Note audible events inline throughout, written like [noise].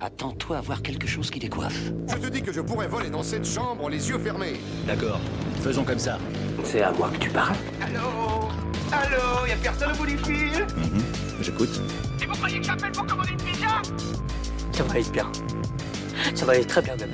Attends-toi à voir quelque chose qui décoiffe. Je te dis que je pourrais voler dans cette chambre les yeux fermés. D'accord, faisons comme ça. C'est à moi que tu parles Allô Allô Y'a personne au bout du fil Mhm, J'écoute. Et vous croyez que j'appelle pour commander une pizza? Ça va aller bien. Ça va aller très bien même.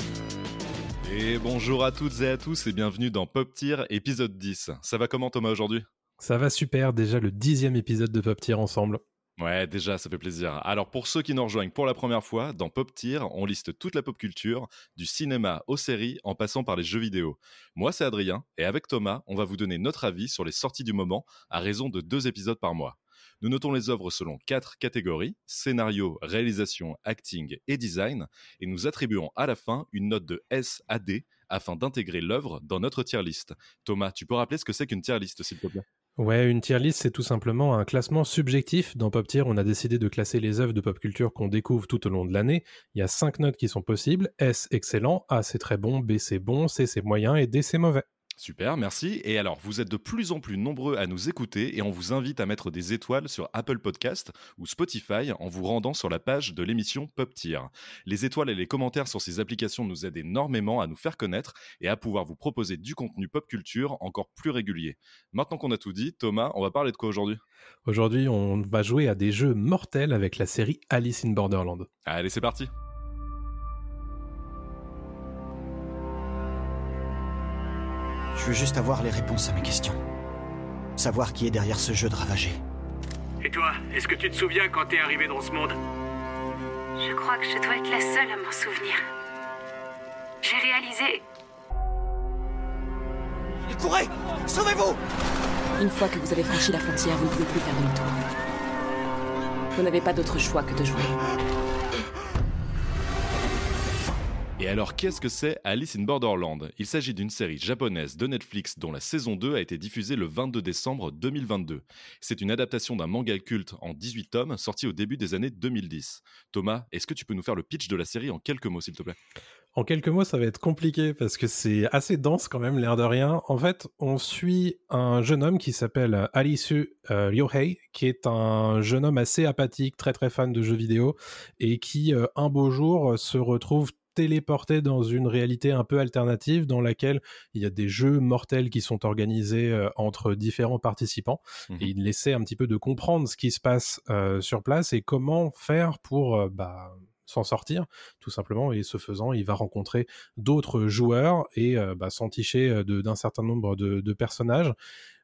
Et bonjour à toutes et à tous et bienvenue dans Pop Tier épisode 10. Ça va comment Thomas aujourd'hui? Ça va super, déjà le dixième épisode de Pop Tier ensemble. Ouais, déjà, ça fait plaisir. Alors, pour ceux qui nous rejoignent pour la première fois, dans Pop Tier, on liste toute la pop culture, du cinéma aux séries, en passant par les jeux vidéo. Moi, c'est Adrien, et avec Thomas, on va vous donner notre avis sur les sorties du moment, à raison de deux épisodes par mois. Nous notons les œuvres selon quatre catégories scénario, réalisation, acting et design, et nous attribuons à la fin une note de S à D afin d'intégrer l'œuvre dans notre tier list. Thomas, tu peux rappeler ce que c'est qu'une tier list, s'il te plaît? Ouais, une tier list, c'est tout simplement un classement subjectif. Dans Pop Tier, on a décidé de classer les œuvres de pop culture qu'on découvre tout au long de l'année. Il y a cinq notes qui sont possibles. S, excellent. A, c'est très bon. B, c'est bon. C, c'est moyen. Et D, c'est mauvais. Super, merci. Et alors, vous êtes de plus en plus nombreux à nous écouter et on vous invite à mettre des étoiles sur Apple Podcast ou Spotify en vous rendant sur la page de l'émission Pop Tier. Les étoiles et les commentaires sur ces applications nous aident énormément à nous faire connaître et à pouvoir vous proposer du contenu pop culture encore plus régulier. Maintenant qu'on a tout dit, Thomas, on va parler de quoi aujourd'hui? Aujourd'hui, on va jouer à des jeux mortels avec la série Alice in Borderland. Allez, c'est parti veux juste avoir les réponses à mes questions. Savoir qui est derrière ce jeu de ravagé. Et toi, est-ce que tu te souviens quand t'es arrivé dans ce monde? Je crois que je dois être la seule à m'en souvenir. J'ai réalisé. Il courait Sauvez-vous Une fois que vous avez franchi la frontière, vous ne pouvez plus faire demi-tour. Vous n'avez pas d'autre choix que de jouer. Et alors, qu'est-ce que c'est Alice in Borderland? Il s'agit d'une série japonaise de Netflix dont la saison 2 a été diffusée le 22 décembre 2022. C'est une adaptation d'un manga culte en 18 tomes sorti au début des années 2010. Thomas, est-ce que tu peux nous faire le pitch de la série en quelques mots, s'il te plaît? En quelques mots, ça va être compliqué parce que c'est assez dense quand même, l'air de rien. En fait, on suit un jeune homme qui s'appelle Alisu euh, Ryohei, qui est un jeune homme assez apathique, très très fan de jeux vidéo, et qui, euh, un beau jour, euh, se retrouve téléporté dans une réalité un peu alternative dans laquelle il y a des jeux mortels qui sont organisés euh, entre différents participants Mhm. et il essaie un petit peu de comprendre ce qui se passe euh, sur place et comment faire pour euh, bah, s'en sortir tout simplement et ce faisant il va rencontrer d'autres joueurs et bah, s'enticher d'un certain nombre de, de personnages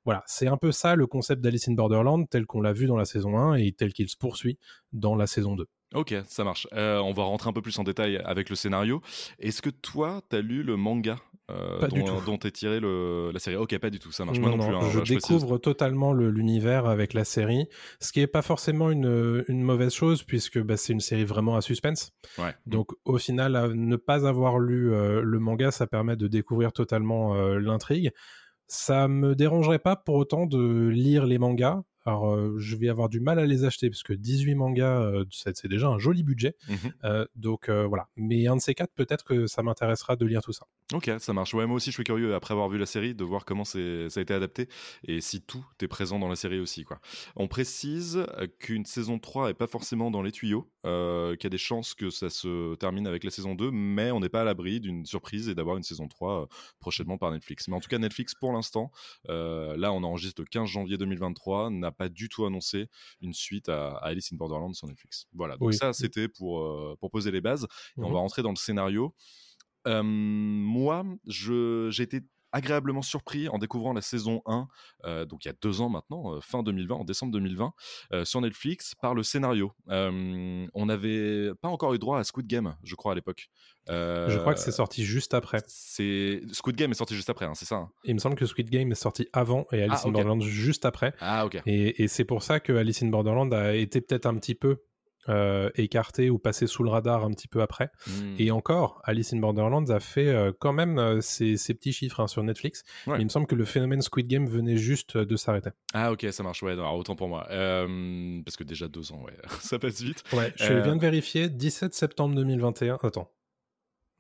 voilà, c'est un peu ça le concept d'Alice in Borderland tel qu'on l'a vu dans la saison 1 et tel qu'il se poursuit dans la saison 2. Ok, ça marche. Euh, on va rentrer un peu plus en détail avec le scénario. Est-ce que toi, t'as lu le manga euh, Pas du dont, tout. dont est tiré le, la série? Ok, pas du tout, ça marche. Moi Non, non, plus. hein, je découvre totalement le- l'univers avec la série, ce qui est pas forcément une, une mauvaise chose puisque bah, c'est une série vraiment à suspense. Ouais. Donc au final, à ne pas avoir lu euh, le manga, ça permet de découvrir totalement euh, l'intrigue. Ça me dérangerait pas pour autant de lire les mangas. Alors euh, je vais avoir du mal à les acheter parce que 18 mangas, euh, c'est déjà un joli budget. Mhm. Euh, donc voilà. Mais un de ces quatre, peut-être que ça m'intéressera de lire tout ça. Ok, ça marche. Ouais, moi aussi, je suis curieux, après avoir vu la série, de voir comment ça a été adapté et si tout est présent dans la série aussi. Quoi. On précise qu'une saison 3 est pas forcément dans les tuyaux, euh, qu'il y a des chances que ça se termine avec la saison 2, mais on n'est pas à l'abri d'une surprise et d'avoir une saison 3 euh, prochainement par Netflix. Mais en tout cas, Netflix, pour l'instant, euh, là, on enregistre le 15 janvier 2023, n'a pas du tout annoncé une suite à, à Alice in Borderland sur Netflix. Voilà, donc Oui. ça, c'était pour, pour poser les bases. Et on Mhm. va rentrer dans le scénario. Euh, moi, été agréablement surpris en découvrant la saison 1, euh, donc il y a deux ans maintenant, euh, fin 2020, en décembre 2020, euh, sur Netflix, par le scénario. Euh, on n'avait pas encore eu droit à Squid Game, je crois, à l'époque. Euh, Je crois que c'est sorti juste après. c'est Squid Game est sorti juste après, hein, c'est ça hein? Il me semble que Squid Game est sorti avant et Alice Ah, in. Borderland juste après. Ah, ok. Et, et c'est pour ça que Alice in Borderland a été peut-être un petit peu euh, écarté ou passé sous le radar un petit peu après. Hmm. Et encore, Alice in Borderlands a fait euh, quand même euh, ses, ses petits chiffres hein, sur Netflix. Ouais. Mais il me semble que le phénomène Squid Game venait juste de s'arrêter. Ah, ok, ça marche, ouais, non, alors, autant pour moi. Euh, parce que déjà deux ans, ouais, [laughs] ça passe vite. Ouais, je Euh, viens de vérifier, 17 septembre 2021. Attends.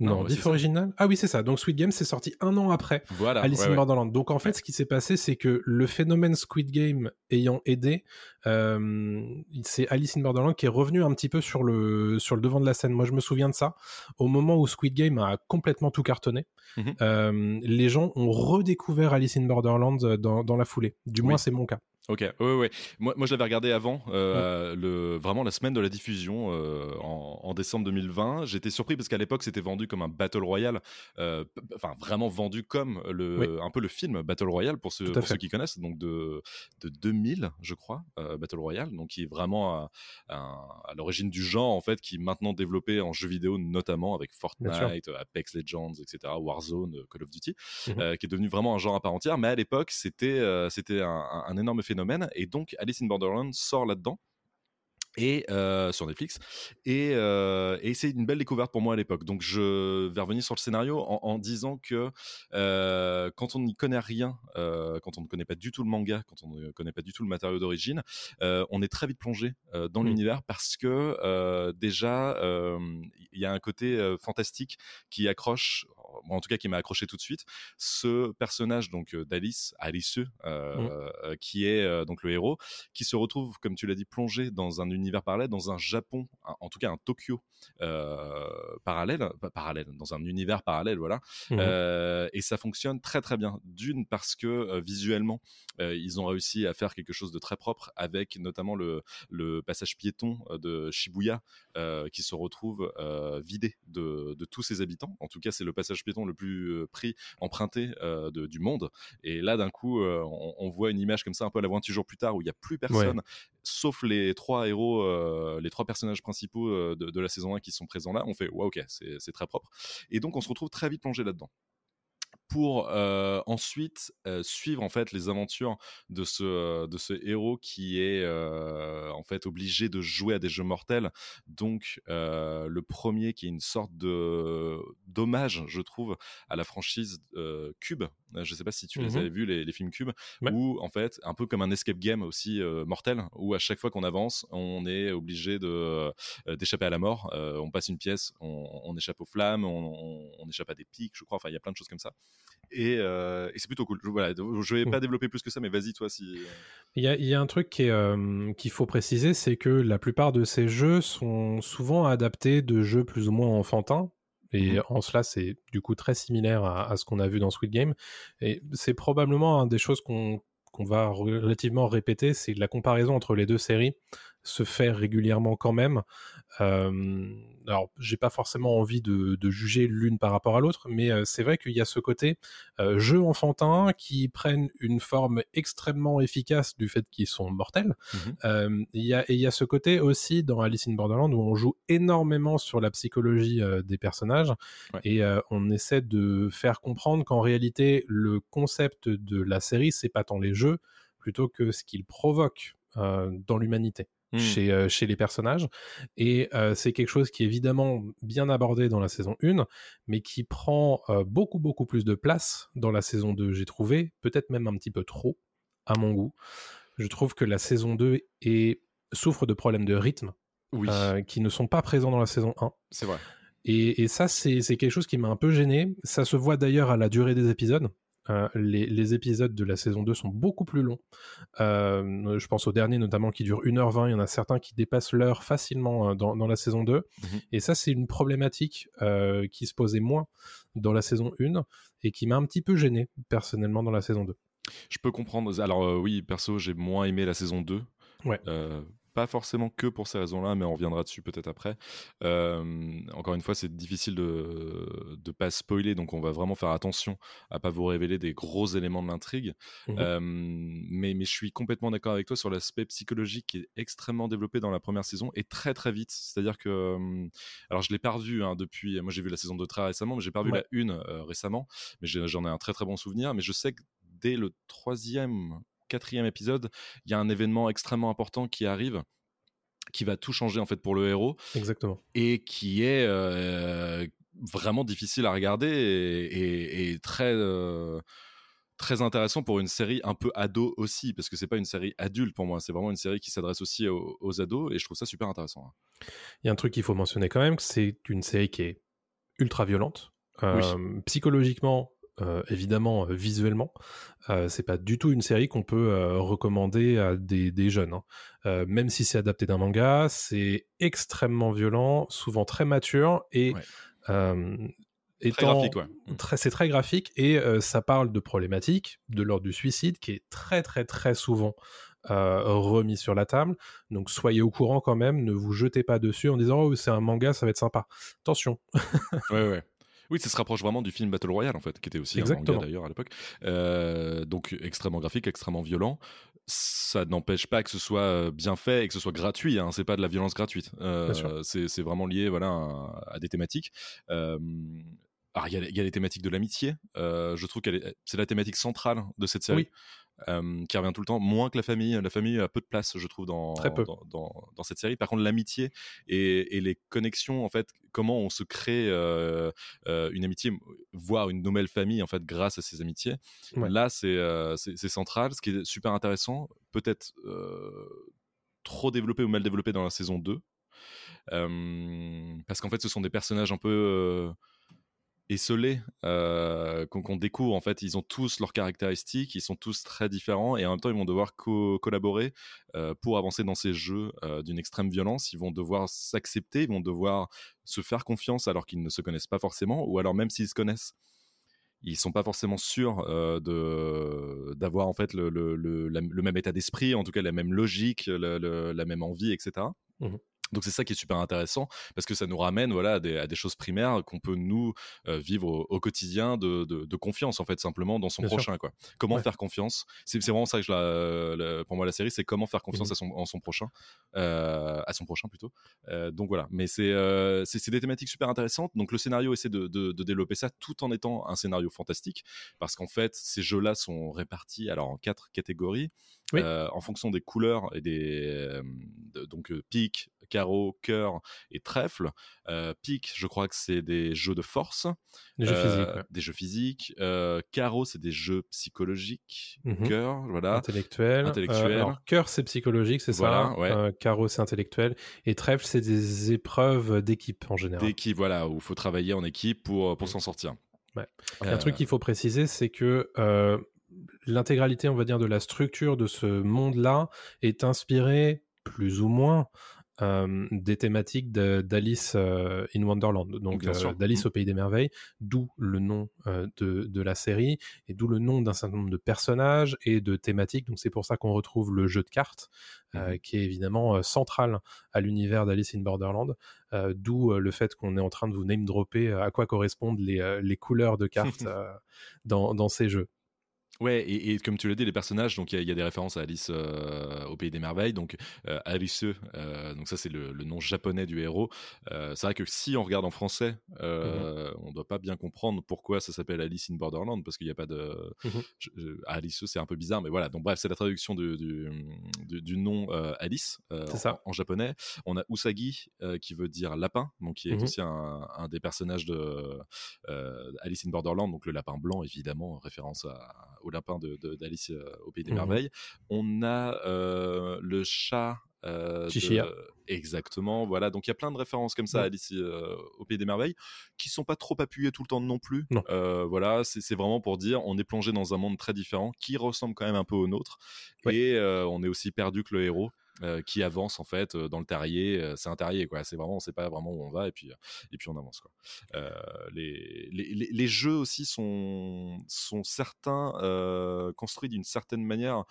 Non, ouais, diff original. Ah oui, c'est ça. Donc Squid Game, c'est sorti un an après Voilà. Alice in ouais. Borderland. Donc en fait, ce qui s'est passé, c'est que le phénomène Squid Game ayant aidé, euh, c'est Alice in Borderland qui est revenu un petit peu sur le, sur le devant de la scène. Moi, je me souviens de ça. Au moment où Squid Game a complètement tout cartonné, Mhm. euh, les gens ont redécouvert Alice in Borderland dans, dans la foulée. Du moins, c'est mon cas. Ok, ouais, ouais. Moi, moi je l'avais regardé avant, euh, le, vraiment la semaine de la diffusion euh, en, en décembre 2020. J'étais surpris parce qu'à l'époque c'était vendu comme un Battle Royale, euh, enfin vraiment vendu comme le, Oui. un peu le film Battle Royale pour ceux, pour qui connaissent, donc de, de 2000 je crois, Battle Royale, donc qui est vraiment à, à- à l'origine du genre en fait, qui est maintenant développé en jeux vidéo notamment avec. Fortnite, Apex Legends, etc., Warzone, Call of Duty euh, qui est devenu vraiment un genre à part entière. Mais à l'époque, c'était c'était un, un- un énorme phénomène. Et donc, Alice in Borderland sort là-dedans. Et euh, sur Netflix et, euh, et c'est une belle découverte pour moi à l'époque donc je vais revenir sur le scénario en, en disant que euh, quand on n'y connaît rien quand on ne connaît pas du tout le manga quand on ne connaît pas du tout le matériau d'origine on est très vite plongé dans Mm. l'univers parce que déjà il y a un côté fantastique qui accroche en tout cas qui m'a accroché tout de suite ce personnage donc d'Alice Alice euh, Mm. euh, qui est donc le héros qui se retrouve comme tu l'as dit plongé dans un univers parallèle dans un Japon un- en tout cas un Tokyo euh, parallèle pas parallèle dans un univers parallèle voilà Mhm. euh, et ça fonctionne très très bien. D'une parce que euh, visuellement, ils ont réussi à faire quelque chose de très propre avec notamment le, le passage piéton de Shibuya qui se retrouve vidé de, de tous ses habitants. En tout cas, c'est le passage piéton le plus pris, emprunté euh, de- du monde. Et là, d'un coup, euh, on, on voit une image comme ça un peu à la 28 jours plus tard où il n'y a plus personne, sauf les trois héros, euh, les trois personnages principaux euh, de, la saison 1 qui sont présents là. On fait, ouais, ok, c'est très propre. Et donc, on se retrouve très vite plongé là-dedans pour euh, ensuite suivre en fait les aventures de ce héros qui est en fait obligé de jouer à des jeux mortels donc le premier qui est une sorte de d'hommage je trouve à la franchise Cube je sais pas si tu les Mhm. avais vus les, les films Cube Ouais. où en fait un peu comme un escape game aussi euh, mortel où à chaque fois qu'on avance on est obligé de euh, d'échapper à la mort Euh, on passe une pièce on, on échappe aux flammes on, on- on échappe à des pics je crois enfin il y a plein de choses comme ça et, euh, et c'est plutôt cool. Je, voilà, je vais pas développer plus que ça, mais vas-y toi si. Il y a, il y a un truc euh, qu'il faut préciser, c'est que la plupart de ces jeux sont souvent adaptés de jeux plus ou moins enfantins. Et Mhm. en cela, c'est du coup très similaire à, à ce qu'on a vu dans Squid Game. Et c'est probablement une des choses qu'on qu'on va relativement répéter, c'est la comparaison entre les deux séries se fait régulièrement quand même. Euh, alors, j'ai pas forcément envie de, de juger l'une par rapport à l'autre, mais c'est vrai qu'il y a ce côté euh, jeu enfantin qui prennent une forme extrêmement efficace du fait qu'ils sont mortels. Euh, Il y, a, et il y a ce côté aussi dans Alice in Borderland où on joue énormément sur la psychologie euh, des personnages Ouais. et on essaie de faire comprendre qu'en réalité le concept de la série c'est pas tant les jeux plutôt que ce qu'ils provoquent dans l'humanité Hmm. chez, euh, chez les personnages. Et euh, c'est quelque chose qui est évidemment bien abordé dans la saison 1, mais qui prend euh, beaucoup, beaucoup plus de place dans la saison 2, j'ai trouvé, peut-être même un petit peu trop, à mon goût. Je trouve que la saison 2 est... souffre de problèmes de rythme Oui, qui ne sont pas présents dans la saison 1. c'est vrai. Et, et ça, c'est quelque chose qui m'a un peu gêné. Ça se voit d'ailleurs à la durée des épisodes. Euh, les, les épisodes de la saison 2 sont beaucoup plus longs. Euh, je pense au dernier notamment qui dure 1h20. Il y en a certains qui dépassent l'heure facilement euh, dans, dans la saison 2. Mhm. Et ça, c'est une problématique euh, qui se posait moins dans la saison 1 et qui m'a un petit peu gêné personnellement dans la saison 2. Je peux comprendre. Alors oui, perso, j'ai moins aimé la saison 2. Ouais. Pas forcément que pour ces raisons-là, mais on reviendra dessus peut-être après. Euh, encore une fois, c'est difficile de ne pas spoiler, donc on va vraiment faire attention à pas vous révéler des gros éléments de l'intrigue. Mhm. Euh, mais, mais je suis complètement d'accord avec toi sur l'aspect psychologique qui est extrêmement développé dans la première saison et très très vite. C'est-à-dire que, euh, alors je l'ai pas revu hein, depuis, moi j'ai vu la saison 2 très récemment, mais j'ai pas Ouais. la une euh, récemment, mais j'en ai un très très bon souvenir. Mais je sais que dès le troisième, quatrième épisode, il y a un événement extrêmement important qui arrive qui va tout changer en fait pour le héros Exactement. et qui est euh, vraiment difficile à regarder et, et- et très euh, très intéressant pour une série un peu ado aussi parce que c'est pas une série adulte pour moi c'est vraiment une série qui s'adresse aussi aux, aux ados et je trouve ça super intéressant hein. Il y a un truc qu'il faut mentionner quand même, c'est une série qui est ultra violente. Euh, Psychologiquement, euh, évidemment, euh, visuellement, euh, c'est pas du tout une série qu'on peut recommander à des, des jeunes. hein. Même si c'est adapté d'un manga, c'est extrêmement violent, souvent très mature et Ouais. Très étant- graphique, ouais. Mm. très- c'est très graphique et euh, ça parle de problématiques de l'ordre du suicide qui est très très très souvent euh, remis sur la table. Donc soyez au courant quand même, ne vous jetez pas dessus en disant oh c'est un manga, ça va être sympa. Attention. Ouais, ouais. Oui, ça se rapproche vraiment du film Battle Royale, en fait, qui était aussi Exactement. un manga d'ailleurs à l'époque. Euh, donc, extrêmement graphique, extrêmement violent. Ça n'empêche pas que ce soit euh, bien fait et que ce soit gratuit. Hein. C'est pas de la violence gratuite. Euh, c'est vraiment lié voilà, à, à des thématiques. Euh, alors, il y, a- il y a les thématiques de l'amitié. Euh, je trouve que c'est la thématique centrale de cette série. Oui. Euh, qui revient tout le temps, moins que la famille. La famille a peu de place, je trouve, dans, Très peu. dans, dans- dans cette série. Par contre, l'amitié et, et les connexions, en fait, comment on se crée euh, euh, une amitié, voire une nouvelle famille, en fait, grâce à ces amitiés. Ouais. Là, c'est central. Ce qui est super intéressant, peut-être trop développé ou mal développé dans la saison 2. Euh, parce qu'en fait, ce sont des personnages un peu esselés euh, qu'on découvre. En fait, ils ont tous leurs caractéristiques, ils sont tous très différents et en même temps, ils vont devoir co- collaborer euh, pour avancer dans ces jeux euh, d'une extrême violence. Ils vont devoir s'accepter, ils vont devoir se faire confiance alors qu'ils ne se connaissent pas forcément, ou alors même s'ils se connaissent. Ils sont pas forcément sûrs euh, d'avoir en fait le, même état d'esprit, en tout cas la même logique, la même envie, etc. Donc c'est ça qui est super intéressant parce que ça nous ramène voilà à des, à des choses primaires qu'on peut nous euh, vivre au, au quotidien de, de, de confiance en fait simplement dans son Bien sûr. prochain quoi. Comment Ouais. faire confiance? C'est vraiment ça que je la, la- pour moi la série c'est comment faire confiance Mhm. à son en son prochain euh, à son prochain plutôt. Euh, donc voilà, mais c'est des thématiques super intéressantes. Donc le scénario essaie de, de, de développer ça tout en étant un scénario fantastique parce qu'en fait ces jeux-là sont répartis alors en quatre catégories Oui. en fonction des couleurs et des de- donc pique, carreau, cœur et trèfle. Euh, pique, je crois que c'est des jeux de force, Les jeux Euh, physiques, ouais. des jeux physiques. Euh, carreau, c'est des jeux psychologiques. Mhm. Cœur, voilà. Intellectuel. Intellectuel. Euh, alors, cœur, c'est psychologique, c'est Voilà, ça. ouais. Euh, carreau, c'est intellectuel. Et trèfle, c'est des épreuves d'équipe en général. D'équipe, voilà, où il faut travailler en équipe pour, pour s'en sortir. Ouais. Euh, Un truc qu'il faut préciser, c'est que euh, l'intégralité, on va dire, de la structure de ce monde-là est inspirée plus ou moins euh, des thématiques d'Alice euh, in Wonderland, donc euh, d'Alice Mhm. au pays des merveilles, d'où le nom euh, de, de la série et d'où le nom d'un certain nombre de personnages et de thématiques. Donc c'est pour ça qu'on retrouve le jeu de cartes, euh, qui est évidemment central à l'univers d'Alice in Borderland, d'où le fait qu'on est en train de vous name dropper à quoi correspondent les, les couleurs de cartes [laughs] dans, dans ces jeux. Ouais, et, et comme tu l'as dit, les personnages, donc il y, a- il y a des références à Alice euh, au pays des merveilles, donc euh, Alice, euh, donc ça c'est le, le nom japonais du héros. Euh, c'est vrai que si on regarde en français, euh, on doit pas bien comprendre pourquoi ça s'appelle Alice in Borderland, parce qu'il n'y a pas de je- je- Alice, c'est un peu bizarre, mais voilà. Donc bref, c'est la traduction du, du, du- du nom Alice en, japonais. On a Usagi qui veut dire lapin, donc qui est Mhm. aussi un, un des personnages de Alice in Borderland, donc le lapin blanc évidemment, référence à- au lapin de- de- d'Alice euh, au pays des Mhm. merveilles. On a euh, le chat. euh, de-. Exactement, voilà. Donc il y a plein de références comme ça à Ouais. Alice euh, au pays des merveilles qui sont pas trop appuyées tout le temps non plus. Non. Euh, voilà, c'est c'est vraiment pour dire on est plongé dans un monde très différent qui ressemble quand même un peu au nôtre Ouais. et on est aussi perdu que le héros. Euh, qui avance en fait euh, dans le terrier, euh, c'est un terrier quoi. C'est vraiment, on sait pas vraiment où on va et puis et puis on avance quoi. Les, les, les- jeux aussi sont sont certains construits d'une certaine manière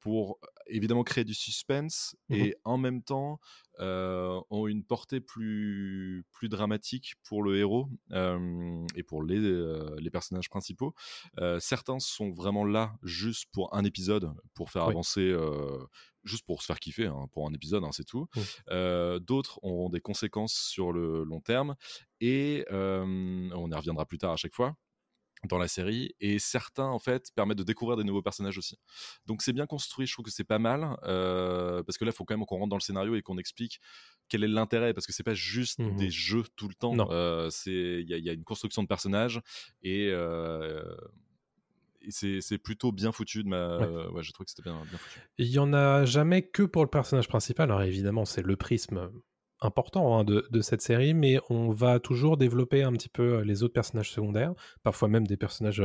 pour évidemment créer du suspense Mhm. et en même temps euh, ont une portée plus, plus dramatique pour le héros euh, et pour les, euh, les personnages principaux. Certains sont vraiment là juste pour un épisode, pour faire Oui. avancer, juste pour se faire kiffer, hein, pour un épisode, hein, c'est tout. Euh, D'autres auront des conséquences sur le long terme et on y reviendra plus tard à chaque fois dans la série et certains en fait permettent de découvrir des nouveaux personnages aussi donc c'est bien construit je trouve que c'est pas mal euh, parce que là il faut quand même qu'on rentre dans le scénario et qu'on explique quel est l'intérêt parce que c'est pas juste Mhm. des jeux tout le temps Non. Euh, c'est il y, a- il y a une construction de personnages et, euh, et c'est c'est plutôt bien foutu de ma Ouais. ouais, je trouve que c'était bien, bien foutu Il y en a jamais que pour le personnage principal. Alors évidemment, c'est le prisme important hein, de, de, cette série, mais on va toujours développer un petit peu les autres personnages secondaires, parfois même des personnages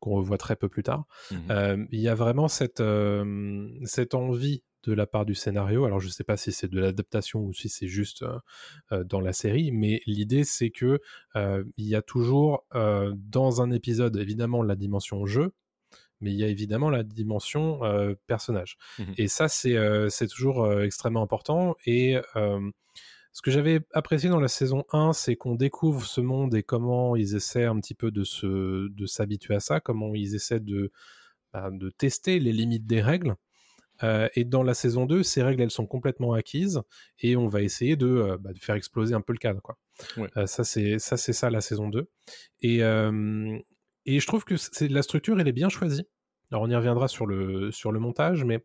qu'on revoit très peu plus tard. Mmh il y a vraiment cette, cette envie de la part du scénario. Alors je ne sais pas si c'est de l'adaptation ou si c'est juste dans la série, mais l'idée c'est que il y a toujours dans un épisode évidemment la dimension jeu, mais il y a évidemment la dimension personnage. Mmh et ça c'est toujours extrêmement important. Et ce que j'avais apprécié dans la saison 1, c'est qu'on découvre ce monde et comment ils essaient un petit peu de, se, de s'habituer à ça, comment ils essaient de, bah, de tester les limites des règles. Euh, et dans la saison 2, ces règles, elles sont complètement acquises et on va essayer de, euh, bah, de faire exploser un peu le cadre. Quoi. Euh, ça, c'est ça, c'est ça la saison 2. Et, et je trouve que c'est, la structure, elle est bien choisie. Alors, on y reviendra sur le, sur le montage, mais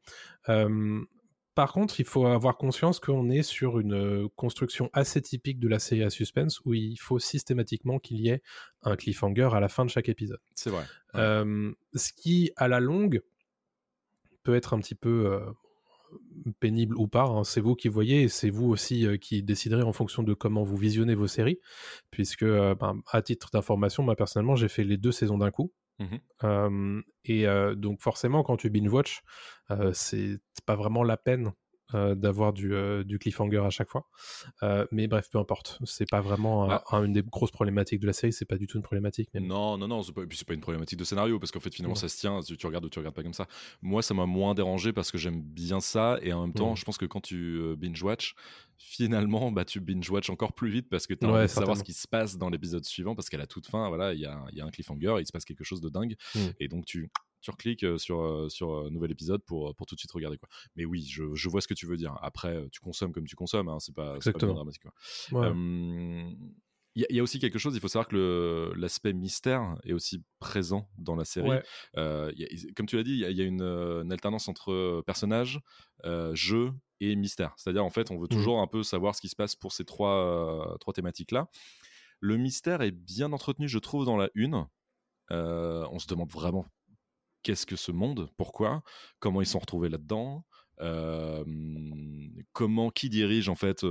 par contre, il faut avoir conscience qu'on est sur une construction assez typique de la série à suspense où il faut systématiquement qu'il y ait un cliffhanger à la fin de chaque épisode. C'est vrai. ce qui, à la longue, peut être un petit peu euh, pénible ou pas. Hein. C'est vous qui voyez et c'est vous aussi euh, qui déciderez en fonction de comment vous visionnez vos séries. Puisque, euh, ben, à titre d'information, moi personnellement, j'ai fait les deux saisons d'un coup. Mmh et donc forcément, quand tu binge-watch, c'est pas vraiment la peine euh, d'avoir du, euh, du, cliffhanger à chaque fois. Euh, mais bref, peu importe. C'est pas vraiment bah une des grosses problématiques de la série. C'est pas du tout une problématique. Non, non, non. Pas, et puis c'est pas une problématique de scénario parce qu'en fait finalement ça se tient. Tu, tu, regardes ou tu regardes pas comme ça. Moi, ça m'a moins dérangé parce que j'aime bien ça et en même temps, mmh. je pense que quand tu binge watch, finalement, bah, tu binge watch encore plus vite parce que tu as envie de savoir ce qui se passe dans l'épisode suivant parce qu'à la toute fin, voilà, il y a, y a, un cliffhanger, il se passe quelque chose de dingue mmh. et donc tu tu recliques sur, sur un nouvel épisode pour, pour tout de suite regarder. Quoi. Mais oui, je, je vois ce que tu veux dire. Après, tu consommes comme tu consommes, hein, c'est pas, pas dramatique. Il y, a aussi quelque chose, il faut savoir que l'aspect mystère est aussi présent dans la série. comme tu l'as dit, il y, a une, alternance entre personnage, jeu et mystère. C'est-à-dire, en fait, on veut mmh toujours un peu savoir ce qui se passe pour ces trois, trois thématiques-là. Le mystère est bien entretenu, je trouve, dans la une. on se demande vraiment qu'est-ce que ce monde, pourquoi, comment ils sont retrouvés là-dedans, comment, qui dirige en fait,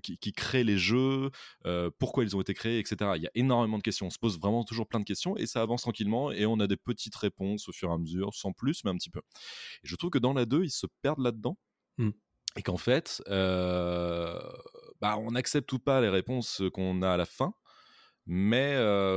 qui, crée les jeux, pourquoi ils ont été créés, etc. Il y a énormément de questions. On se pose vraiment toujours plein de questions et ça avance tranquillement et on a des petites réponses au fur et à mesure, sans plus, mais un petit peu. Et je trouve que dans la 2, ils se perdent là-dedans. Mmh. Et qu'en fait, bah, on accepte ou pas les réponses qu'on a à la fin, mais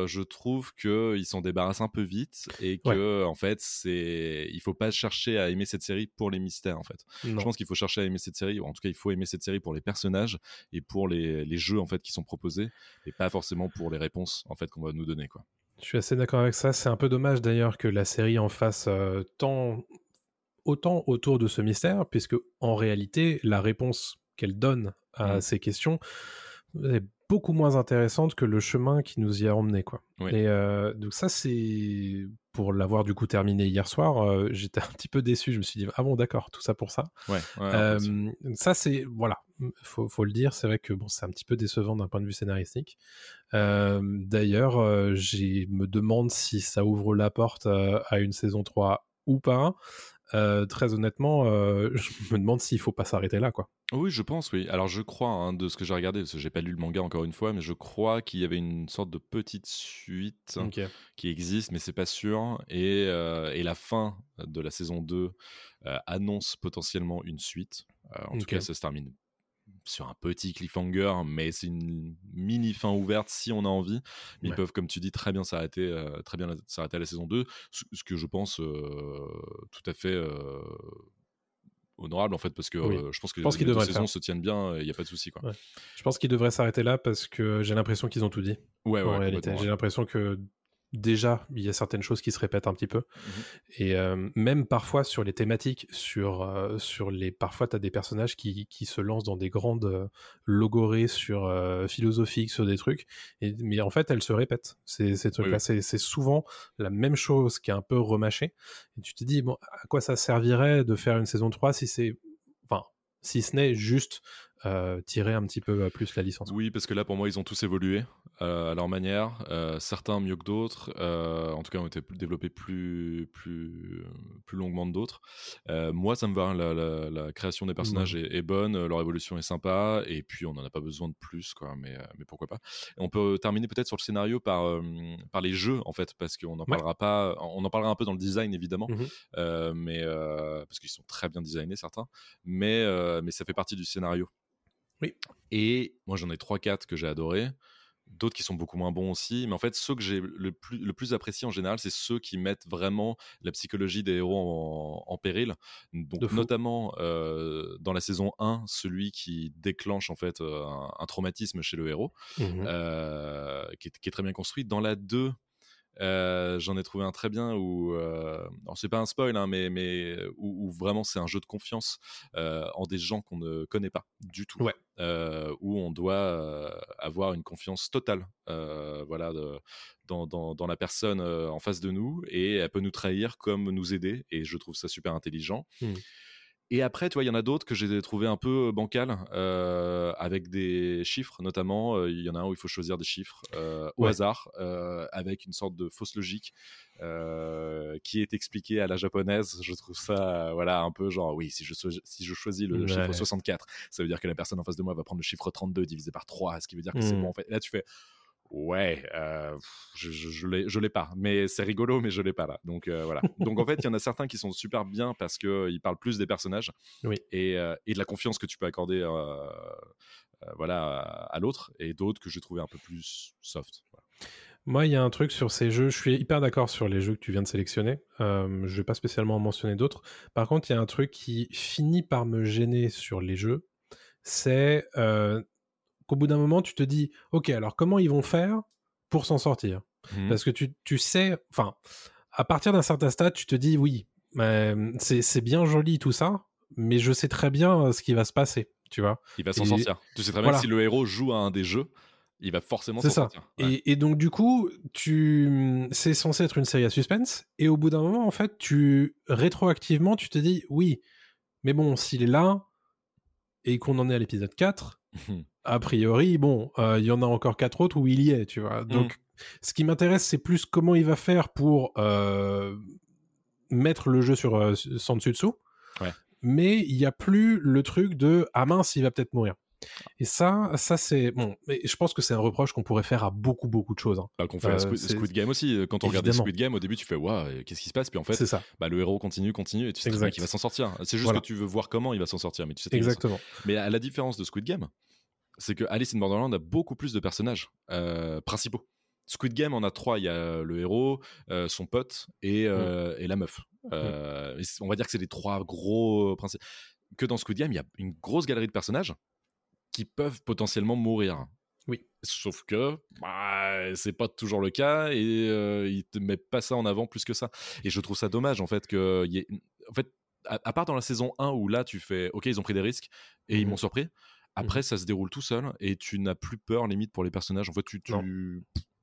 je trouve qu'ils s'en débarrassent un peu vite et que en fait c'est il faut pas chercher à aimer cette série pour les mystères en fait. Je pense qu'il faut chercher à aimer cette série ou en tout cas il faut aimer cette série pour les personnages et pour les, les jeux en fait qui sont proposés et pas forcément pour les réponses en fait qu'on va nous donner quoi. Je suis assez d'accord avec ça. C'est un peu dommage d'ailleurs que la série en fasse tant autant autour de ce mystère puisque en réalité la réponse qu'elle donne à mmh. ces questions est beaucoup moins intéressante que le chemin qui nous y a emmené quoi. Et euh, donc ça c'est pour l'avoir du coup terminé hier soir, euh, j'étais un petit peu déçu. Je me suis dit ah bon d'accord tout ça pour ça. Ouais. Euh, ça c'est voilà faut, faut le dire c'est vrai que bon c'est un petit peu décevant d'un point de vue scénaristique. D'ailleurs j'ai me demande si ça ouvre la porte à une saison 3 ou pas. Euh, très honnêtement, euh, [laughs] je me demande s'il faut pas s'arrêter là, quoi. Oui, je pense, oui. Alors, je crois, hein, de ce que j'ai regardé, parce que j'ai pas lu le manga encore une fois, mais je crois qu'il y avait une sorte de petite suite qui existe, mais c'est pas sûr. Et, euh, et, la fin de la saison 2 annonce potentiellement une suite. en tout cas, ça se termine sur un petit cliffhanger, mais c'est une mini fin ouverte si on a envie. ils peuvent, comme tu dis, très bien s'arrêter, euh, très bien s'arrêter à la saison 2, ce, que je pense euh, tout à fait euh, honorable en fait, parce que je pense que les deux saisons se tiennent bien, il n'y a pas de souci. Quoi. Je pense qu'ils devraient s'arrêter là parce que j'ai l'impression qu'ils ont tout dit. Ouais, en réalité, j'ai l'impression que déjà, il y a certaines choses qui se répètent un petit peu. Mmh Et même parfois sur les thématiques, sur, sur les. Parfois, tu as des personnages qui, qui, se lancent dans des grandes logorées sur philosophiques, sur des trucs. Et, mais en fait, elles se répètent. Ces, ces trucs-là, c'est souvent la même chose qui est un peu remâchée. Et tu te dis, bon, à quoi ça servirait de faire une saison 3 si c'est. Enfin, si ce n'est juste euh, tirer un petit peu euh, plus la licence. Oui, parce que là, pour moi, ils ont tous évolué euh, à leur manière. certains mieux que d'autres. en tout cas, ont été développés plus, plus, plus longuement que d'autres. moi, ça me va. hein, La, la- la création des personnages est, est bonne, leur évolution est sympa, et puis on n'en a pas besoin de plus, quoi. Mais, mais pourquoi pas. Et on peut terminer peut-être sur le scénario par, par les jeux, en fait, parce qu'on en Ouais. parlera pas. On en parlera un peu dans le design, évidemment, euh, mais parce qu'ils sont très bien designés certains, mais mais ça fait partie du scénario. Oui. Et moi j'en ai 3-4 que j'ai adoré, d'autres qui sont beaucoup moins bons aussi, mais en fait ceux que j'ai le plus, le plus apprécié en général, c'est ceux qui mettent vraiment la psychologie des héros en, en péril. Donc notamment euh, dans la saison 1, celui qui déclenche en fait euh, un, un traumatisme chez le héros, Mhm. euh, qui, est, qui est très bien construit. Dans la 2, euh, j'en ai trouvé un très bien où, euh, c'est pas un spoil, hein, mais, mais où, où vraiment c'est un jeu de confiance euh, en des gens qu'on ne connaît pas du tout, Ouais. Euh, où on doit euh, avoir une confiance totale, euh, voilà, de- dans, dans- dans la personne euh, en face de nous, et elle peut nous trahir comme nous aider, et je trouve ça super intelligent. Mhm. Et après, tu vois, il y en a d'autres que j'ai trouvé un peu bancales, euh, avec des chiffres notamment. Euh, Il y en a un où il faut choisir des chiffres euh, au Ouais. hasard, euh, avec une sorte de fausse logique euh, qui est expliquée à la japonaise. Je trouve ça, euh, voilà, un peu genre, oui, si je, so- si je choisis le Ouais. chiffre 64, ça veut dire que la personne en face de moi va prendre le chiffre 32 divisé par 3, ce qui veut dire que c'est Mhm. bon. En fait, Et là, tu fais, Ouais, euh, je, je, je l'ai, pas, mais c'est rigolo, mais je l'ai pas là. Donc euh, voilà. [laughs] Donc en fait, il y en a certains qui sont super bien parce que ils parlent plus des personnages Oui. et, euh, et de la confiance que tu peux accorder, voilà, à, à l'autre, et d'autres que j'ai trouvé un peu plus soft. Voilà. Moi, il y a un truc sur ces jeux. Je suis hyper d'accord sur les jeux que tu viens de sélectionner. Euh, je vais pas spécialement en mentionner d'autres. Par contre, il y a un truc qui finit par me gêner sur les jeux. C'est euh, qu'au bout d'un moment, tu te dis, ok, alors comment ils vont faire pour s'en sortir? Mhm. Parce que tu, tu sais, enfin, à partir d'un certain stade, tu te dis, oui, euh, c'est c'est bien joli tout ça, mais je sais très bien euh, ce qui va se passer, tu vois? Il va s'en sortir. Tu sais très bien voilà. que si le héros joue à un des jeux, il va forcément C'est s'en ça. sortir. Ouais. Et, et donc du coup, tu, c'est censé être une série à suspense. Et au bout d'un moment, en fait, tu rétroactivement, tu te dis, oui, mais bon, s'il est là et qu'on en est à l'épisode 4, [laughs] a priori, bon, euh, il y en a encore quatre autres où il y est, tu vois. Donc, ce qui m'intéresse, c'est plus comment il va faire pour euh, mettre le jeu sur euh, Sansutsu. Ouais. Mais il n'y a plus le truc de ah mince, il va peut-être mourir. Et ça, ça c'est bon. Mais je pense que c'est un reproche qu'on pourrait faire à beaucoup, beaucoup de choses. hein. Bah, qu'on fait à Euh, Squid, Game aussi. Quand on regardait. Squid Game, au début, tu fais waouh, qu'est-ce qui se passe? Puis en fait, c'est ça, bah, le héros continue, continue, et tu sais qu'il va s'en sortir. C'est juste Voilà. que tu veux voir comment il va s'en sortir, mais tu sais exactement. Mais à la différence de Squid Game, c'est que Alice in Borderland a beaucoup plus de personnages euh, principaux. Squid Game en a trois. Il y a le héros, euh, son pote et, euh, et la meuf. Et c'est- on va dire que c'est les trois gros principes. Que dans Squid Game, il y a une grosse galerie de personnages qui peuvent potentiellement mourir. Oui. Sauf que bah, c'est pas toujours le cas et il te met pas ça en avant plus que ça. Et je trouve ça dommage en fait que y ait- en fait à, à part dans la saison 1 où là tu fais OK, ils ont pris des risques et ils Mhm. m'ont surpris. Après ça se déroule tout seul et tu n'as plus peur limite pour les personnages. En fait, tu tu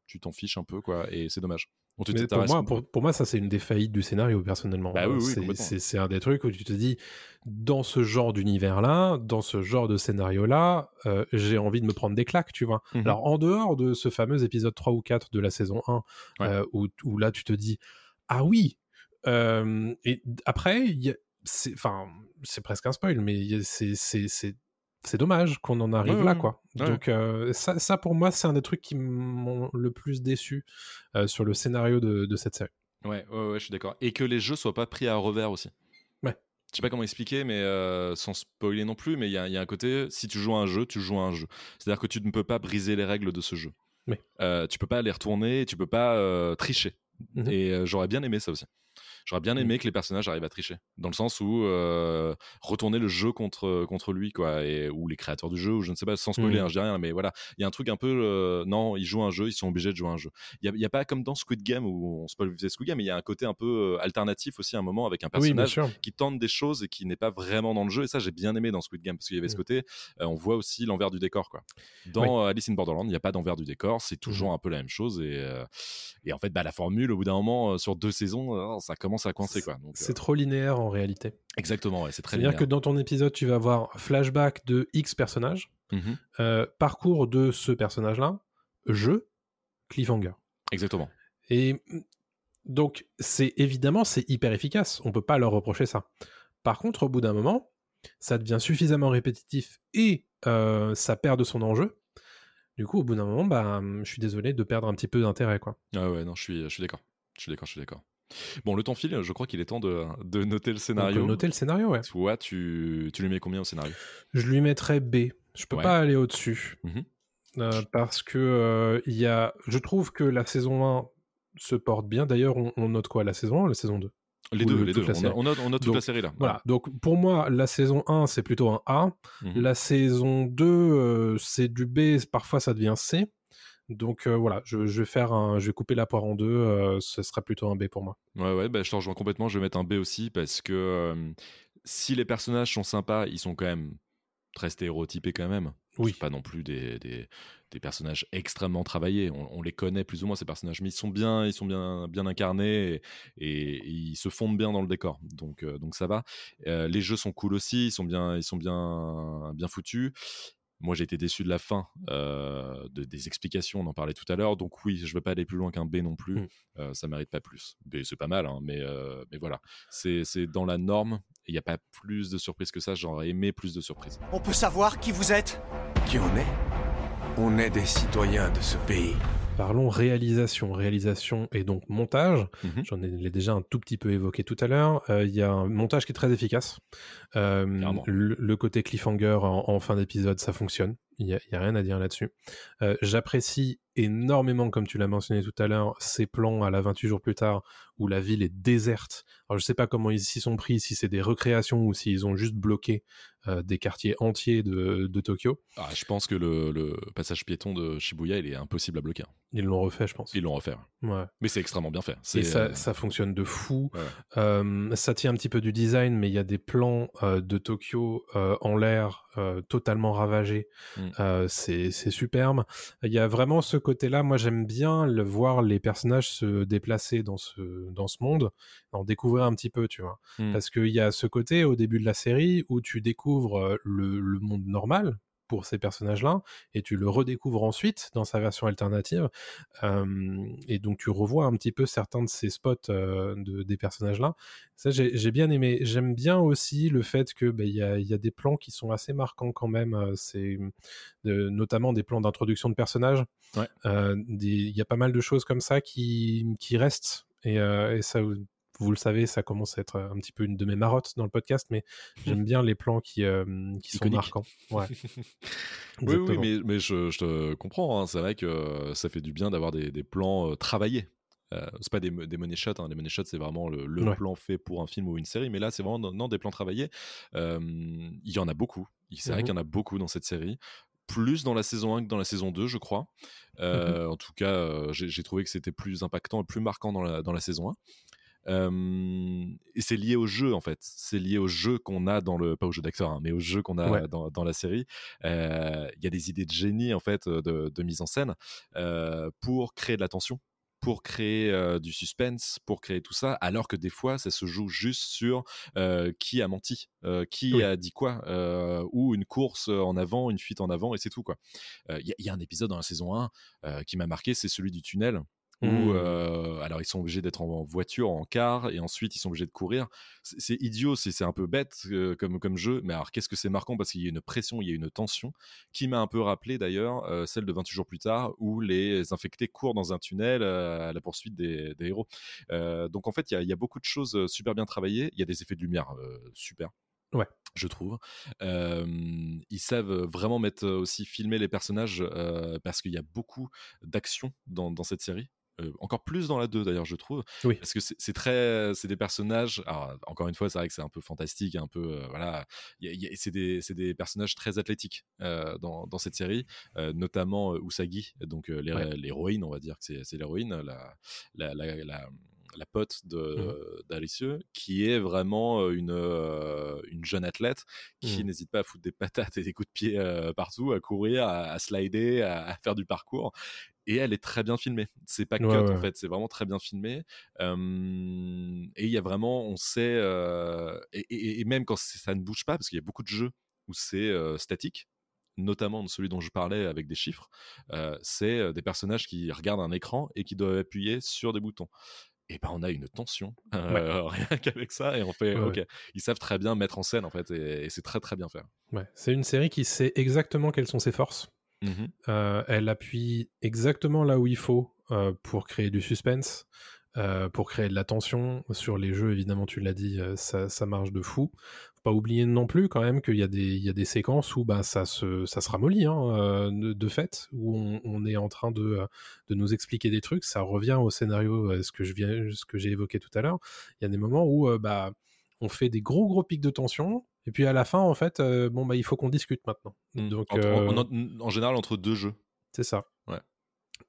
tu t'en fiches un peu quoi et c'est dommage. On te Mais pour moi, pour, pour moi, ça c'est une des faillites du scénario personnellement. Bah oui, oui, c'est, un des trucs où tu te dis, dans ce genre d'univers-là, dans ce genre de scénario-là, euh, j'ai envie de me prendre des claques, tu vois. Mhm. Alors en dehors de ce fameux épisode 3 ou 4 de la saison 1, Ouais. euh, où, où là tu te dis, ah oui. euh, et après, c'est, presque un spoil, mais c'est, c'est, dommage qu'on en arrive Ouais, là, quoi. ouais. Donc euh, ça, ça, pour moi, c'est un des trucs qui m'ont le plus déçu euh, sur le scénario de, de cette série. Ouais, ouais, ouais, je suis d'accord. Et que les jeux soient pas pris à revers aussi. Ouais. Je sais pas comment expliquer, mais euh, sans spoiler non plus, mais il y, a- il y a un côté, si tu joues à un jeu, tu joues à un jeu. C'est-à-dire que tu ne peux pas briser les règles de ce jeu. Euh, tu peux pas les retourner, tu peux pas tricher. Mhm. Et j'aurais bien aimé ça aussi. J'aurais bien aimé que les personnages arrivent à tricher, dans le sens où euh, retourner le jeu contre, contre lui, quoi, et, ou les créateurs du jeu, ou je ne sais pas, sans spoiler, Mhm. hein, je dis rien, mais voilà, il y a un truc un peu, euh, non, ils jouent un jeu, ils sont obligés de jouer un jeu. Il n'y a, pas comme dans Squid Game où on spoil Squid Game, mais il y a un côté un peu euh, alternatif aussi à un moment avec un personnage qui tente des choses et qui n'est pas vraiment dans le jeu. Et ça, j'ai bien aimé dans Squid Game parce qu'il y avait ce Mm. côté, euh, on voit aussi l'envers du décor. Quoi. Dans euh, Alice in Borderland, il n'y a pas d'envers du décor, c'est toujours un peu la même chose. Et, euh, et en fait, bah, la formule, au bout d'un moment, euh, sur deux saisons, euh, ça commence commence à coincer quoi. C'est trop linéaire en réalité. Exactement, ouais, c'est très C'est-à-dire que dans ton épisode, tu vas avoir flashback de X personnage, mmh parcours de ce personnage-là, jeu, cliffhanger. Exactement. Et mmh, donc, c'est évidemment, c'est hyper efficace. On peut pas leur reprocher ça. Par contre, au bout d'un moment, ça devient suffisamment répétitif et ça perd de son enjeu. Du coup, au bout d'un moment, bah, mmh, je suis désolé de perdre un petit peu d'intérêt, quoi. Ah ouais, non, je suis, je suis d'accord. Je suis d'accord, je suis d'accord. Bon, le temps file, je crois qu'il est temps de, de noter le scénario. Noter le scénario, ouais. Toi, tu, tu lui mets combien au scénario? Je lui mettrais B. Je peux Ouais. pas aller au-dessus. Mhm. Euh, parce que euh, il y a... je trouve que la saison 1 se porte bien. D'ailleurs, on, on note quoi La saison 1 ou la saison 2 Les deux, le- les deux. On, a- on note, on note toute Donc, la série là. Voilà, donc pour moi, la saison 1, c'est plutôt un A. Mhm. La saison 2, euh, c'est du B, parfois ça devient C. Donc euh, voilà, je, je vais faire un, je vais couper la poire en deux, euh, ce sera plutôt un B pour moi. Ouais, ouais, bah, je te rejoins complètement. Je vais mettre un B aussi parce que euh, si les personnages sont sympas, ils sont quand même très stéréotypés quand même. Oui. Pas non plus des, des, des personnages extrêmement travaillés. On, on les connaît plus ou moins ces personnages, mais ils sont bien, ils sont bien, bien incarnés et, et- et ils se fondent bien dans le décor. Donc, euh, donc ça va. Euh, les jeux sont cool aussi. Ils sont bien, ils sont bien, bien foutus. Moi, j'ai été déçu de la fin, euh, de- des explications, on en parlait tout à l'heure. Donc oui, je ne vais pas aller plus loin qu'un B non plus. Mm. Euh, ça mérite pas plus. B, c'est pas mal, hein, mais, euh, mais voilà. C'est c'est dans la norme. Il n'y a pas plus de surprises que ça. J'aurais aimé plus de surprises. On peut savoir qui vous êtes? Qui on est? On est des citoyens de ce pays. Parlons réalisation. Réalisation et donc montage. Mhm. J'en ai, déjà un tout petit peu évoqué tout à l'heure. Euh, Il y a un montage qui est très efficace. Euh, le, le côté cliffhanger en, en fin d'épisode, ça fonctionne. Il n'y a rien à dire là-dessus. Euh, J'apprécie énormément, comme tu l'as mentionné tout à l'heure, ces plans à la 28 jours plus tard où la ville est déserte. Alors je sais pas comment ils s'y sont pris, si c'est des recréations ou s'ils ont juste bloqué euh, des quartiers entiers de, de Tokyo. Ah, je pense que le, le passage piéton de Shibuya, il est impossible à bloquer. Ils l'ont refait, je pense. Ils l'ont refait. ouais. Mais c'est extrêmement bien fait. Et ça, euh, ça fonctionne de fou. ouais. Euh, ça tient un petit peu du design, mais il y a des plans de Tokyo en l'air totalement ravagés. Mm. C'est c'est superbe. Il y a vraiment ce côté-là. Moi, j'aime bien le voir les personnages se déplacer dans ce dans ce monde, en découvrir un petit peu, tu vois. Mm. Parce qu'il y a ce côté au début de la série où tu découvres le, le monde normal pour ces personnages-là, et tu le redécouvres ensuite dans sa version alternative. Euh, et donc tu revois un petit peu certains de ces spots euh, de, des personnages-là. Ça, j'ai bien aimé. J'aime bien aussi le fait que bah, il y, a, il y a des plans qui sont assez marquants quand même. C'est euh, notamment des plans d'introduction de personnages. Ouais. Il y a pas mal de choses comme ça qui, qui restent. Et, euh, et ça, vous le savez, ça commence à être un petit peu une de mes marottes dans le podcast, mais [laughs] j'aime bien les plans qui, euh, qui sont marquants. Ouais. [laughs] Oui, oui, mais, mais je, je te comprends. hein. C'est vrai que ça fait du bien d'avoir des, des plans euh, travaillés. Euh, c'est pas des, des money shots. Hein. Les money shots, c'est vraiment le, le Ouais. plan fait pour un film ou une série. Mais là, c'est vraiment non, non, des plans travaillés. Euh, Il y en a beaucoup. C'est vrai Mhm. qu'il y en a beaucoup dans cette série. Plus dans la saison 1 que dans la saison 2, je crois. Euh, En tout cas, euh, j'ai j'ai trouvé que c'était plus impactant et plus marquant dans la, dans la saison 1. Et c'est lié au jeu en fait. C'est lié au jeu qu'on a dans le pas au jeu d'acteur, hein, mais au jeu qu'on a Ouais. dans, dans la série. Il y a des idées de génie en fait de, de mise en scène pour créer de la tension, pour créer euh, du suspense, pour créer tout ça, alors que des fois ça se joue juste sur euh, qui a menti, euh, qui Oui. a dit quoi, ou une course en avant, une fuite en avant et c'est tout quoi. Il y, y a un épisode dans la saison 1 euh, qui m'a marqué, c'est celui du tunnel où Mmh. euh, alors ils sont obligés d'être en voiture, en car, et ensuite ils sont obligés de courir. C'est idiot, c'est un peu bête euh, comme, comme jeu, mais alors qu'est-ce que c'est marquant? Parce qu'il y a une pression, il y a une tension qui m'a un peu rappelé d'ailleurs euh, celle de 28 jours plus tard où les infectés courent dans un tunnel à la poursuite des, des héros. Donc en fait il y a, il y a beaucoup de choses super bien travaillées, il y a des effets de lumière super Ouais. je trouve. Euh, ils savent vraiment mettre aussi filmer les personnages euh, parce qu'il y a beaucoup d'action dans, dans cette série. Euh, encore plus dans la 2 d'ailleurs je trouve Oui. parce que c'est très c'est des personnages alors, encore une fois c'est vrai que c'est un peu fantastique un peu euh, voilà c'est des, c'est des personnages très athlétiques euh, dans, dans cette série notamment Usagi donc Ouais. l'héroïne on va dire que c'est l'héroïne la, la, la, la, la pote de d'Alicieux qui est vraiment une, euh, une jeune athlète qui Mhm. n'hésite pas à foutre des patates et des coups de pied euh, partout à courir à, à slider à, à faire du parcours et elle est très bien filmée. C'est pas cut Ouais, en ouais. fait, c'est vraiment très bien filmé. Euh, et il y a vraiment, on sait, euh, et, et- et même quand ça ne bouge pas, parce qu'il y a beaucoup de jeux où c'est euh, statique, notamment celui dont je parlais avec des chiffres, euh, c'est des personnages qui regardent un écran et qui doivent appuyer sur des boutons. Et ben on a une tension euh, [laughs] rien qu'avec ça et on fait Ouais, ok ouais. ils savent très bien mettre en scène en fait et, et c'est très très bien fait. Ouais. C'est une série qui sait exactement quelles sont ses forces. Mhm. Euh, elle appuie exactement là où il faut euh, pour créer du suspense, euh, pour créer de la tension. Sur les jeux, évidemment, tu l'as dit, ça, ça marche de fou. Faut pas oublier non plus quand même qu'il y, a des- séquences où bah, ça, se, ça ramollit hein, de, fait, où on, est en train de, nous expliquer des trucs. Ça revient au scénario, ce que j'ai évoqué tout à l'heure. Il y a des moments où bah, on fait des gros gros pics de tension. Et puis à la fin, en fait, euh, bon bah il faut qu'on discute maintenant. Mm. Donc En- euh, en, en- en général entre deux jeux. c'est ça. Ouais.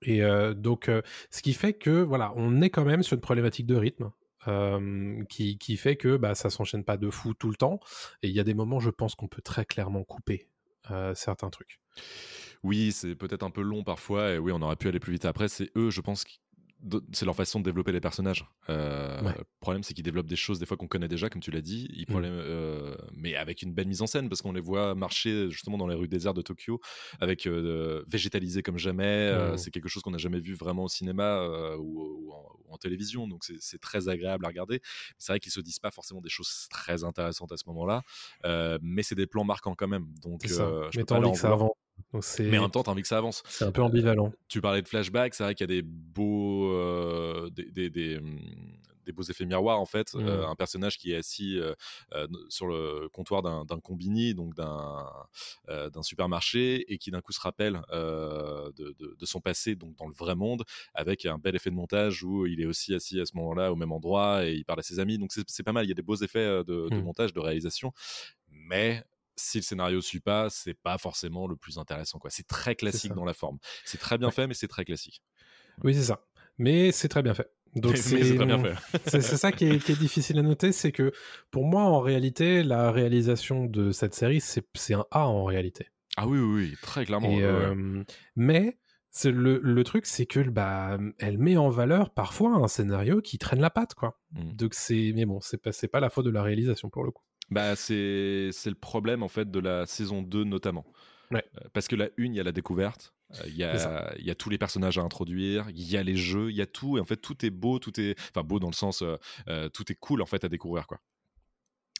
Et euh, donc, ce qui fait que, voilà, on est quand même sur une problématique de rythme. euh, qui, qui fait que bah, ça s'enchaîne pas de fou tout le temps. Et il y a des moments, je pense qu'on peut très clairement couper euh, certains trucs. Oui, c'est peut-être un peu long parfois, et oui, on aurait pu aller plus vite. Après, c'est eux, je pense, qui- c'est leur façon de développer les personnages. Euh, Ouais. Le problème, c'est qu'ils développent des choses des fois qu'on connaît déjà, comme tu l'as dit, ils Mm. euh, mais avec une belle mise en scène, parce qu'on les voit marcher justement dans les rues désertes de Tokyo, avec euh, végétalisés comme jamais. Mm. c'est quelque chose qu'on n'a jamais vu vraiment au cinéma ou, ou en, ou en télévision, donc c'est très agréable à regarder. C'est vrai qu'ils se disent pas forcément des choses très intéressantes à ce moment-là, mais c'est des plans marquants quand même. Donc, je Mais peux pas leur que ça vouloir. Donc Mais en même temps, t'as envie que ça avance. c'est un peu ambivalent. Tu parlais de flashback, c'est vrai qu'il y a des beaux, euh, des, des, des, hum, des beaux effets miroirs en fait. Mm. Euh, un personnage qui est assis euh, sur le comptoir d'un combini, donc d'un supermarché, et qui d'un coup se rappelle de, de- de son passé, donc dans le vrai monde, avec un bel effet de montage où il est aussi assis à ce moment-là au même endroit et il parle à ses amis. Donc c'est pas mal. Il y a des beaux effets de, de Mm. montage, de réalisation, mais si le scénario suit pas, c'est pas forcément le plus intéressant. quoi. C'est très classique dans la forme. C'est très bien Ouais. fait, mais c'est très classique. Oui, c'est ça. Mais c'est très bien fait. Donc [laughs] c'est très bien fait. c'est c'est ça qui est, qui est difficile à noter, c'est que pour moi, en réalité, la réalisation de cette série, c'est c'est un A en réalité. Ah oui, oui, oui, très clairement. Et, ouais, ouais. euh, mais c'est le, le truc, c'est que bah, elle met en valeur parfois un scénario qui traîne la patte, quoi. Mm. Donc c'est, mais bon, c'est pas, c'est pas la faute de la réalisation pour le coup. Bah, c'est c'est le problème en fait de la saison 2 notamment. Ouais. Euh, Parce que la une, il y a la découverte, euh, il y, a, il y a tous les personnages à introduire, il y a les jeux, il y a tout, et en fait tout est beau, tout est, enfin beau dans le sens, euh, tout est cool en fait à découvrir quoi.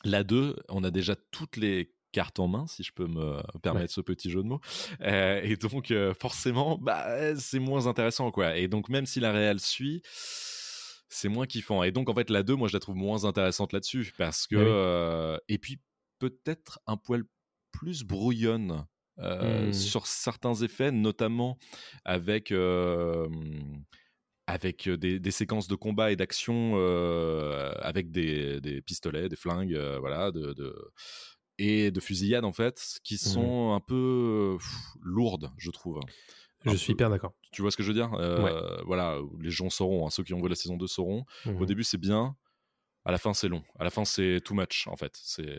La 2, on a déjà toutes les cartes en main, si je peux me permettre ce petit jeu de mots. Euh, et donc, euh, forcément, bah, c'est moins intéressant, quoi. Et donc, même si la réelle suit, c'est moins kiffant. Et donc, en fait, la 2, moi, je la trouve moins intéressante là-dessus. Parce que. Ah oui. euh, et puis, peut-être un poil plus brouillonne. euh, Hmm. sur certains effets, notamment avec euh, avec des, des séquences de combat et d'action euh, avec des, des pistolets, des flingues, voilà, de, de- et de fusillades en fait, qui sont un peu pff, lourdes, je trouve. Je suis hyper d'accord. Tu vois ce que je veux dire? Euh, Voilà, les gens sauront, hein, ceux qui ont vu la saison 2 sauront. Au début, c'est bien. À la fin, c'est long. À la fin, c'est too much, en fait. C'est,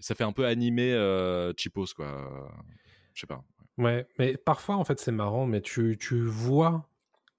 ça fait un peu animé euh, cheapos, quoi. Je sais pas. Ouais, mais parfois, en fait, c'est marrant, mais tu, tu vois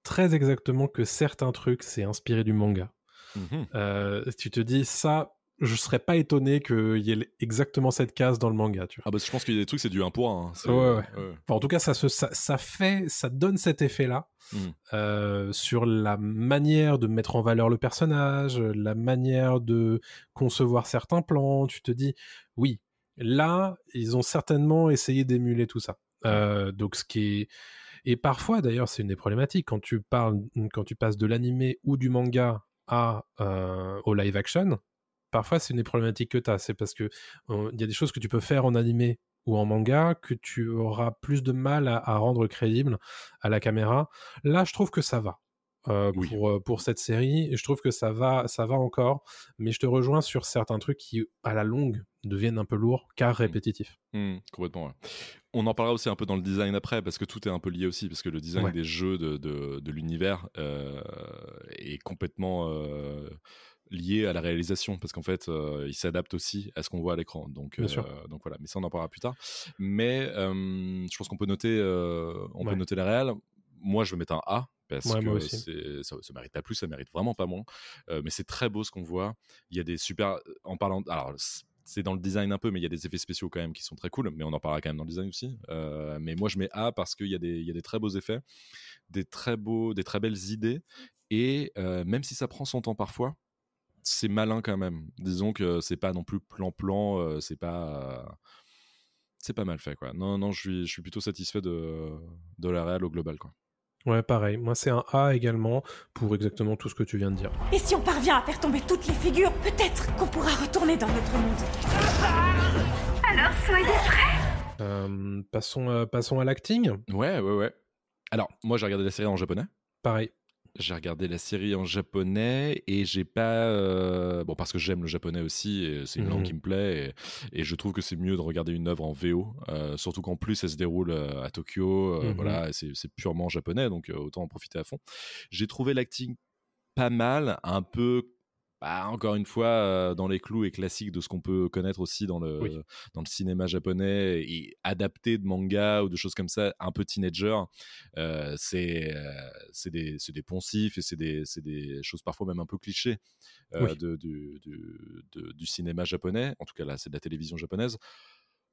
très exactement que certains trucs, c'est inspiré du manga. Mhm. Euh, tu te dis, ça, je serais pas étonné qu'il y ait exactement cette case dans le manga, tu vois. Ah bah, je pense qu'il y a des trucs, c'est du 1 pour 1. Ouais, ouais. Enfin, en tout cas, ça, se, ça, ça fait, ça donne cet effet-là Mm. euh, sur la manière de mettre en valeur le personnage, la manière de concevoir certains plans. Tu te dis, oui, là, ils ont certainement essayé d'émuler tout ça. Euh, donc, ce qui est et parfois, d'ailleurs, c'est une des problématiques quand tu parles, quand tu passes de l'animé ou du manga à euh, au live action. Parfois, c'est une des problématiques que tu as. C'est parce que euh, il y a des choses que tu peux faire en animé ou en manga que tu auras plus de mal à, à rendre crédible à la caméra. Là, je trouve que ça va. euh, Oui. pour, euh, pour cette série, je trouve que ça va, ça va encore, mais je te rejoins sur certains trucs qui, à la longue, deviennent un peu lourds, car répétitifs. Hmm, complètement. ouais. On en parlera aussi un peu dans le design après, parce que tout est un peu lié aussi, parce que le design Ouais. des jeux de, de, de l'univers euh, est complètement euh, lié à la réalisation, parce qu'en fait, euh, il s'adapte aussi à ce qu'on voit à l'écran. Donc, Bien sûr. euh, donc voilà, mais ça on en parlera plus tard. Mais euh, je pense qu'on peut noter, euh, on Ouais. peut noter la réelle. moi, je vais mettre un A parce Ouais, que c'est- ça, ça mérite pas plus, ça mérite vraiment pas moins. Mais c'est très beau ce qu'on voit. Il y a des super. En parlant. Alors, c'est dans le design un peu, mais il y a des effets spéciaux quand même qui sont très cool. Mais on en parlera quand même dans le design aussi. Euh, mais moi, je mets A parce qu'il y, a des- il y a des très beaux effets, des très beaux, des très belles idées. Et euh, même si ça prend son temps parfois, c'est malin quand même. Disons que c'est pas non plus plan-plan, euh, c'est pas. euh, c'est pas mal fait quoi. Non, non, je suis, je suis plutôt satisfait de, de la réal au global quoi. Ouais, pareil. Moi, c'est un A également pour exactement tout ce que tu viens de dire. Et si on parvient à faire tomber toutes les figures, peut-être qu'on pourra retourner dans notre monde. Alors soyez prêts Euh, passons, euh, passons à l'acting. Ouais, ouais, ouais. Alors, moi j'ai regardé la série en japonais. Pareil. J'ai regardé la série en japonais et j'ai pas. euh, Bon, parce que j'aime le japonais aussi, et c'est une langue Mhm. qui me plaît, et, et je trouve que c'est mieux de regarder une œuvre en VO, euh, surtout qu'en plus elle se déroule euh, à Tokyo, Mhm. voilà, c'est c'est purement japonais, donc autant en profiter à fond. J'ai trouvé l'acting pas mal, un peu. Bah, encore une fois, euh, dans les clous et classiques de ce qu'on peut connaître aussi dans le, Oui. dans le cinéma japonais et adapté de manga ou de choses comme ça, un peu teenager. Euh, c'est euh, c'est des, poncifs et c'est des, choses parfois même un peu clichés Oui. de, du, du, de- du cinéma japonais. En tout cas, là, c'est de la télévision japonaise.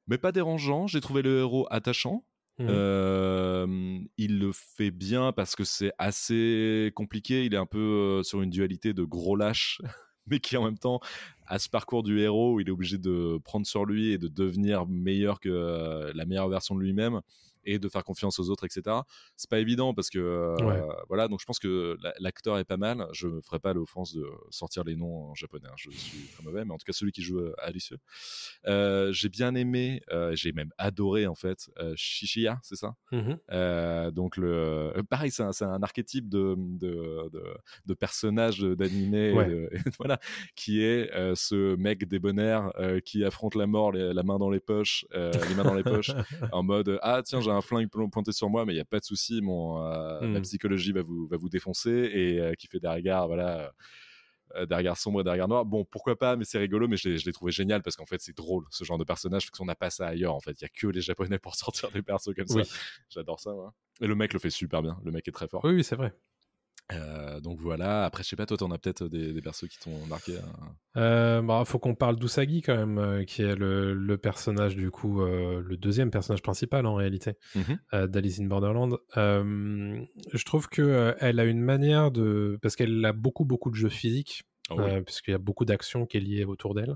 Mais pas dérangeant. J'ai trouvé le héros attachant. Euh, il le fait bien parce que c'est assez compliqué. Il est un peu sur une dualité de gros lâche, [laughs] mais qui en même temps a ce parcours du héros où il est obligé de prendre sur lui et de devenir meilleur que la meilleure version de lui-même et de faire confiance aux autres, etc. C'est pas évident parce que euh, Ouais. voilà. Donc je pense que la- l'acteur est pas mal. Je me ferai pas l'offense de sortir les noms en japonais. hein. Je suis très mauvais, mais en tout cas celui qui joue euh, Alice. Euh, j'ai bien aimé, euh, j'ai même adoré en fait Shishiya, c'est ça? Euh, donc le pareil c'est un, archétype de, de, de, de personnage d'animé Ouais. [laughs] voilà qui est ce mec débonnaire qui affronte la mort les- la main dans les poches les mains dans les poches [laughs] en mode ah tiens j'ai un flingue po- pointé sur moi mais il y a pas de souci mon euh, Mm. ma psychologie va vous va vous défoncer et euh, qui fait des regards voilà euh, des regards sombres et des regards noirs. Bon, pourquoi pas, mais c'est rigolo, mais je l'ai, trouvé génial parce qu'en fait, c'est drôle, ce genre de personnage, parce qu'on n'a pas ça ailleurs, en fait. Il y a que les Japonais pour [laughs] sortir des persos comme Oui. ça. J'adore ça, moi. Et le mec le fait super bien. Le mec est très fort. Oui, oui, c'est vrai. Euh, donc voilà. Après, je sais pas, toi, t'en as peut-être des, des persos qui t'ont marqué. hein. Euh, bah, faut qu'on parle d'Usagi quand même, euh, qui est le, le personnage du coup, le deuxième personnage principal en réalité euh, d'Alice in Borderland. Je trouve que elle a une manière de, parce qu'elle a beaucoup beaucoup de jeux physiques, Ah oui. puisqu'il y a beaucoup d'action qui est liée autour d'elle.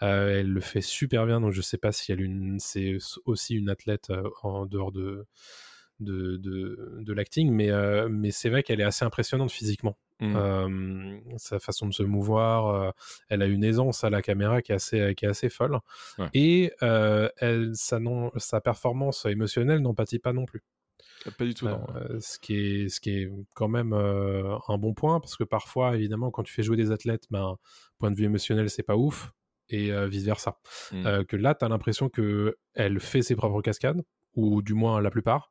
Elle le fait super bien, donc je sais pas si elle est une, c'est aussi une athlète en dehors de de, de, de l'acting, mais, euh, mais c'est vrai qu'elle est assez impressionnante physiquement. Mhm. Euh, sa façon de se mouvoir, euh, elle a une aisance à la caméra qui est assez, qui est assez folle. Ouais. Et elle, sa, non, sa performance émotionnelle n'en pâtit pas non plus. Pas du tout, non. Euh, ce, qui est, ce qui est quand même euh, un bon point, parce que parfois, évidemment, quand tu fais jouer des athlètes, ben, point de vue émotionnel, c'est pas ouf, et euh, vice-versa. Mm. Euh, que là, tu as l'impression qu'elle fait ses propres cascades, ou du moins la plupart,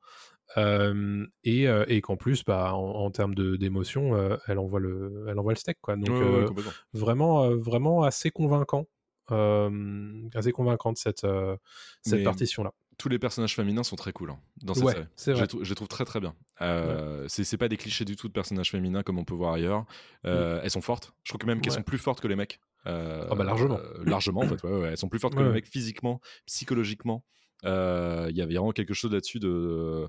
euh, et, et qu'en plus, bah, en, en termes d'émotion, euh, elle, envoie le, elle envoie le steak. Quoi. Donc, Ouais, ouais, vraiment, vraiment assez convaincant. assez convaincante cette, cette Mais partition-là. Tous les personnages féminins sont très cool hein, dans cette Ouais, série. Je je les trouve très très bien. Euh, c'est, c'est pas des clichés du tout de personnages féminins comme on peut voir ailleurs. Euh, Elles sont fortes. Je trouve que même qu'elles Ouais. sont plus fortes que les mecs. Euh, Ah bah, largement. euh, largement en fait. Ouais, ouais, Elles sont plus fortes que Ouais, les ouais. mecs physiquement, psychologiquement. Il y avait vraiment quelque chose là-dessus de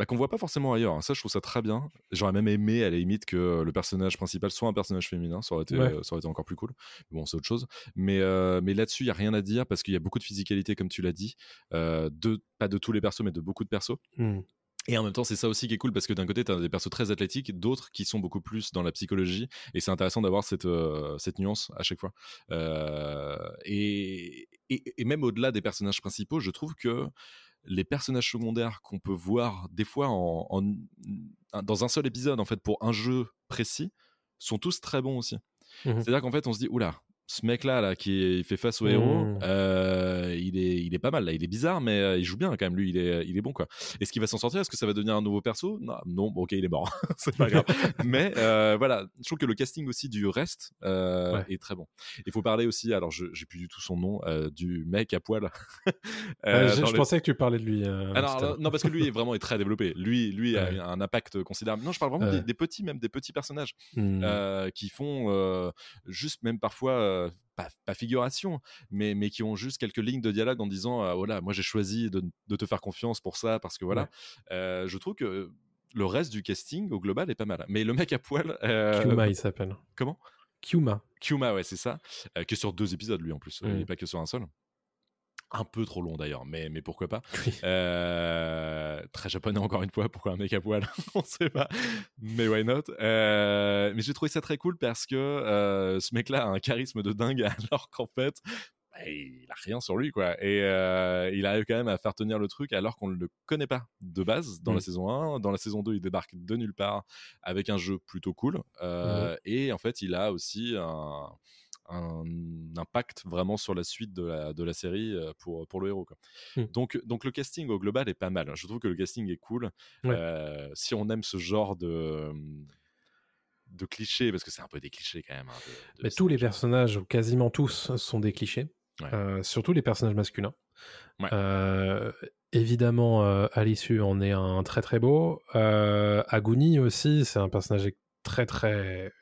bah, qu'on voit pas forcément ailleurs. hein. Ça, je trouve ça très bien. J'aurais même aimé, à la limite, que le personnage principal soit un personnage féminin. Ça aurait été, Ouais. euh, ça aurait été encore plus cool. Mais Bon, c'est autre chose. Mais, euh, mais là-dessus, il y a rien à dire parce qu'il y a beaucoup de physicalité, comme tu l'as dit. Euh, de, pas de tous les persos, mais de beaucoup de persos. Hmm. Et en même temps, c'est ça aussi qui est cool parce que d'un côté, tu as des persos très athlétiques, d'autres qui sont beaucoup plus dans la psychologie. Et c'est intéressant d'avoir cette, euh, cette nuance à chaque fois. Euh, et, et, et même au-delà des personnages principaux, je trouve que les personnages secondaires qu'on peut voir des fois en, en- dans un seul épisode, en fait, pour un jeu précis, sont tous très bons aussi. Mhm. C'est-à-dire qu'en fait, on se dit, oula, ce mec-là, là, qui il fait face au héros, Mhm. euh, il, est, il est pas mal là. Il est bizarre, mais il joue bien quand même. Lui, il est, il est bon quoi. Est-ce qu'il va s'en sortir? Est-ce que ça va devenir un nouveau perso? Non, non bon, ok, il est mort. [laughs] c'est pas grave. [laughs] mais voilà, je trouve que le casting aussi du reste est très bon. Il faut parler aussi, alors je j'ai plus du tout son nom, du mec à poil. [laughs] je, pensais que tu parlais de lui. alors, non, parce que lui est vraiment est très développé. Lui, lui a un impact considérable. Non, je parle vraiment des, petits, même des petits personnages mmh. qui font juste même parfois pas, figuration, mais, mais qui ont juste quelques lignes de dialogue en disant voilà, moi j'ai choisi de, de, te faire confiance pour ça parce que voilà. je trouve que le reste du casting au global est pas mal. Mais le mec à poil. Kyuma, il s'appelle. Comment? Kyuma. Kyuma, ouais, c'est ça. que sur deux épisodes, lui en plus. Il n'est pas que sur un seul un peu trop long d'ailleurs, mais, mais pourquoi pas. [laughs] Euh, très japonais encore une fois, pourquoi un mec à poil? [laughs] On sait pas, mais why not? Euh, Mais j'ai trouvé ça très cool parce que euh, ce mec-là a un charisme de dingue [laughs] alors qu'en fait, bah, il a rien sur lui quoi. Et il arrive quand même à faire tenir le truc alors qu'on ne le connaît pas de base dans la mmh. saison 1. Dans la saison 2, il débarque de nulle part avec un jeu plutôt cool. Mmh et en fait, il a aussi un un impact vraiment sur la suite de la, de la série euh, pour, pour le héros. Quoi. Mmh. Donc, donc le casting au global est pas mal. Je trouve que le casting est cool. Euh, si on aime ce genre de de clichés, parce que c'est un peu des clichés quand même. Hein, Mais tous les personnages, ou quasiment tous, sont des clichés. Euh, surtout les personnages masculins. évidemment, à l'issue, on est un très très beau. Aguni aussi, c'est un personnage très très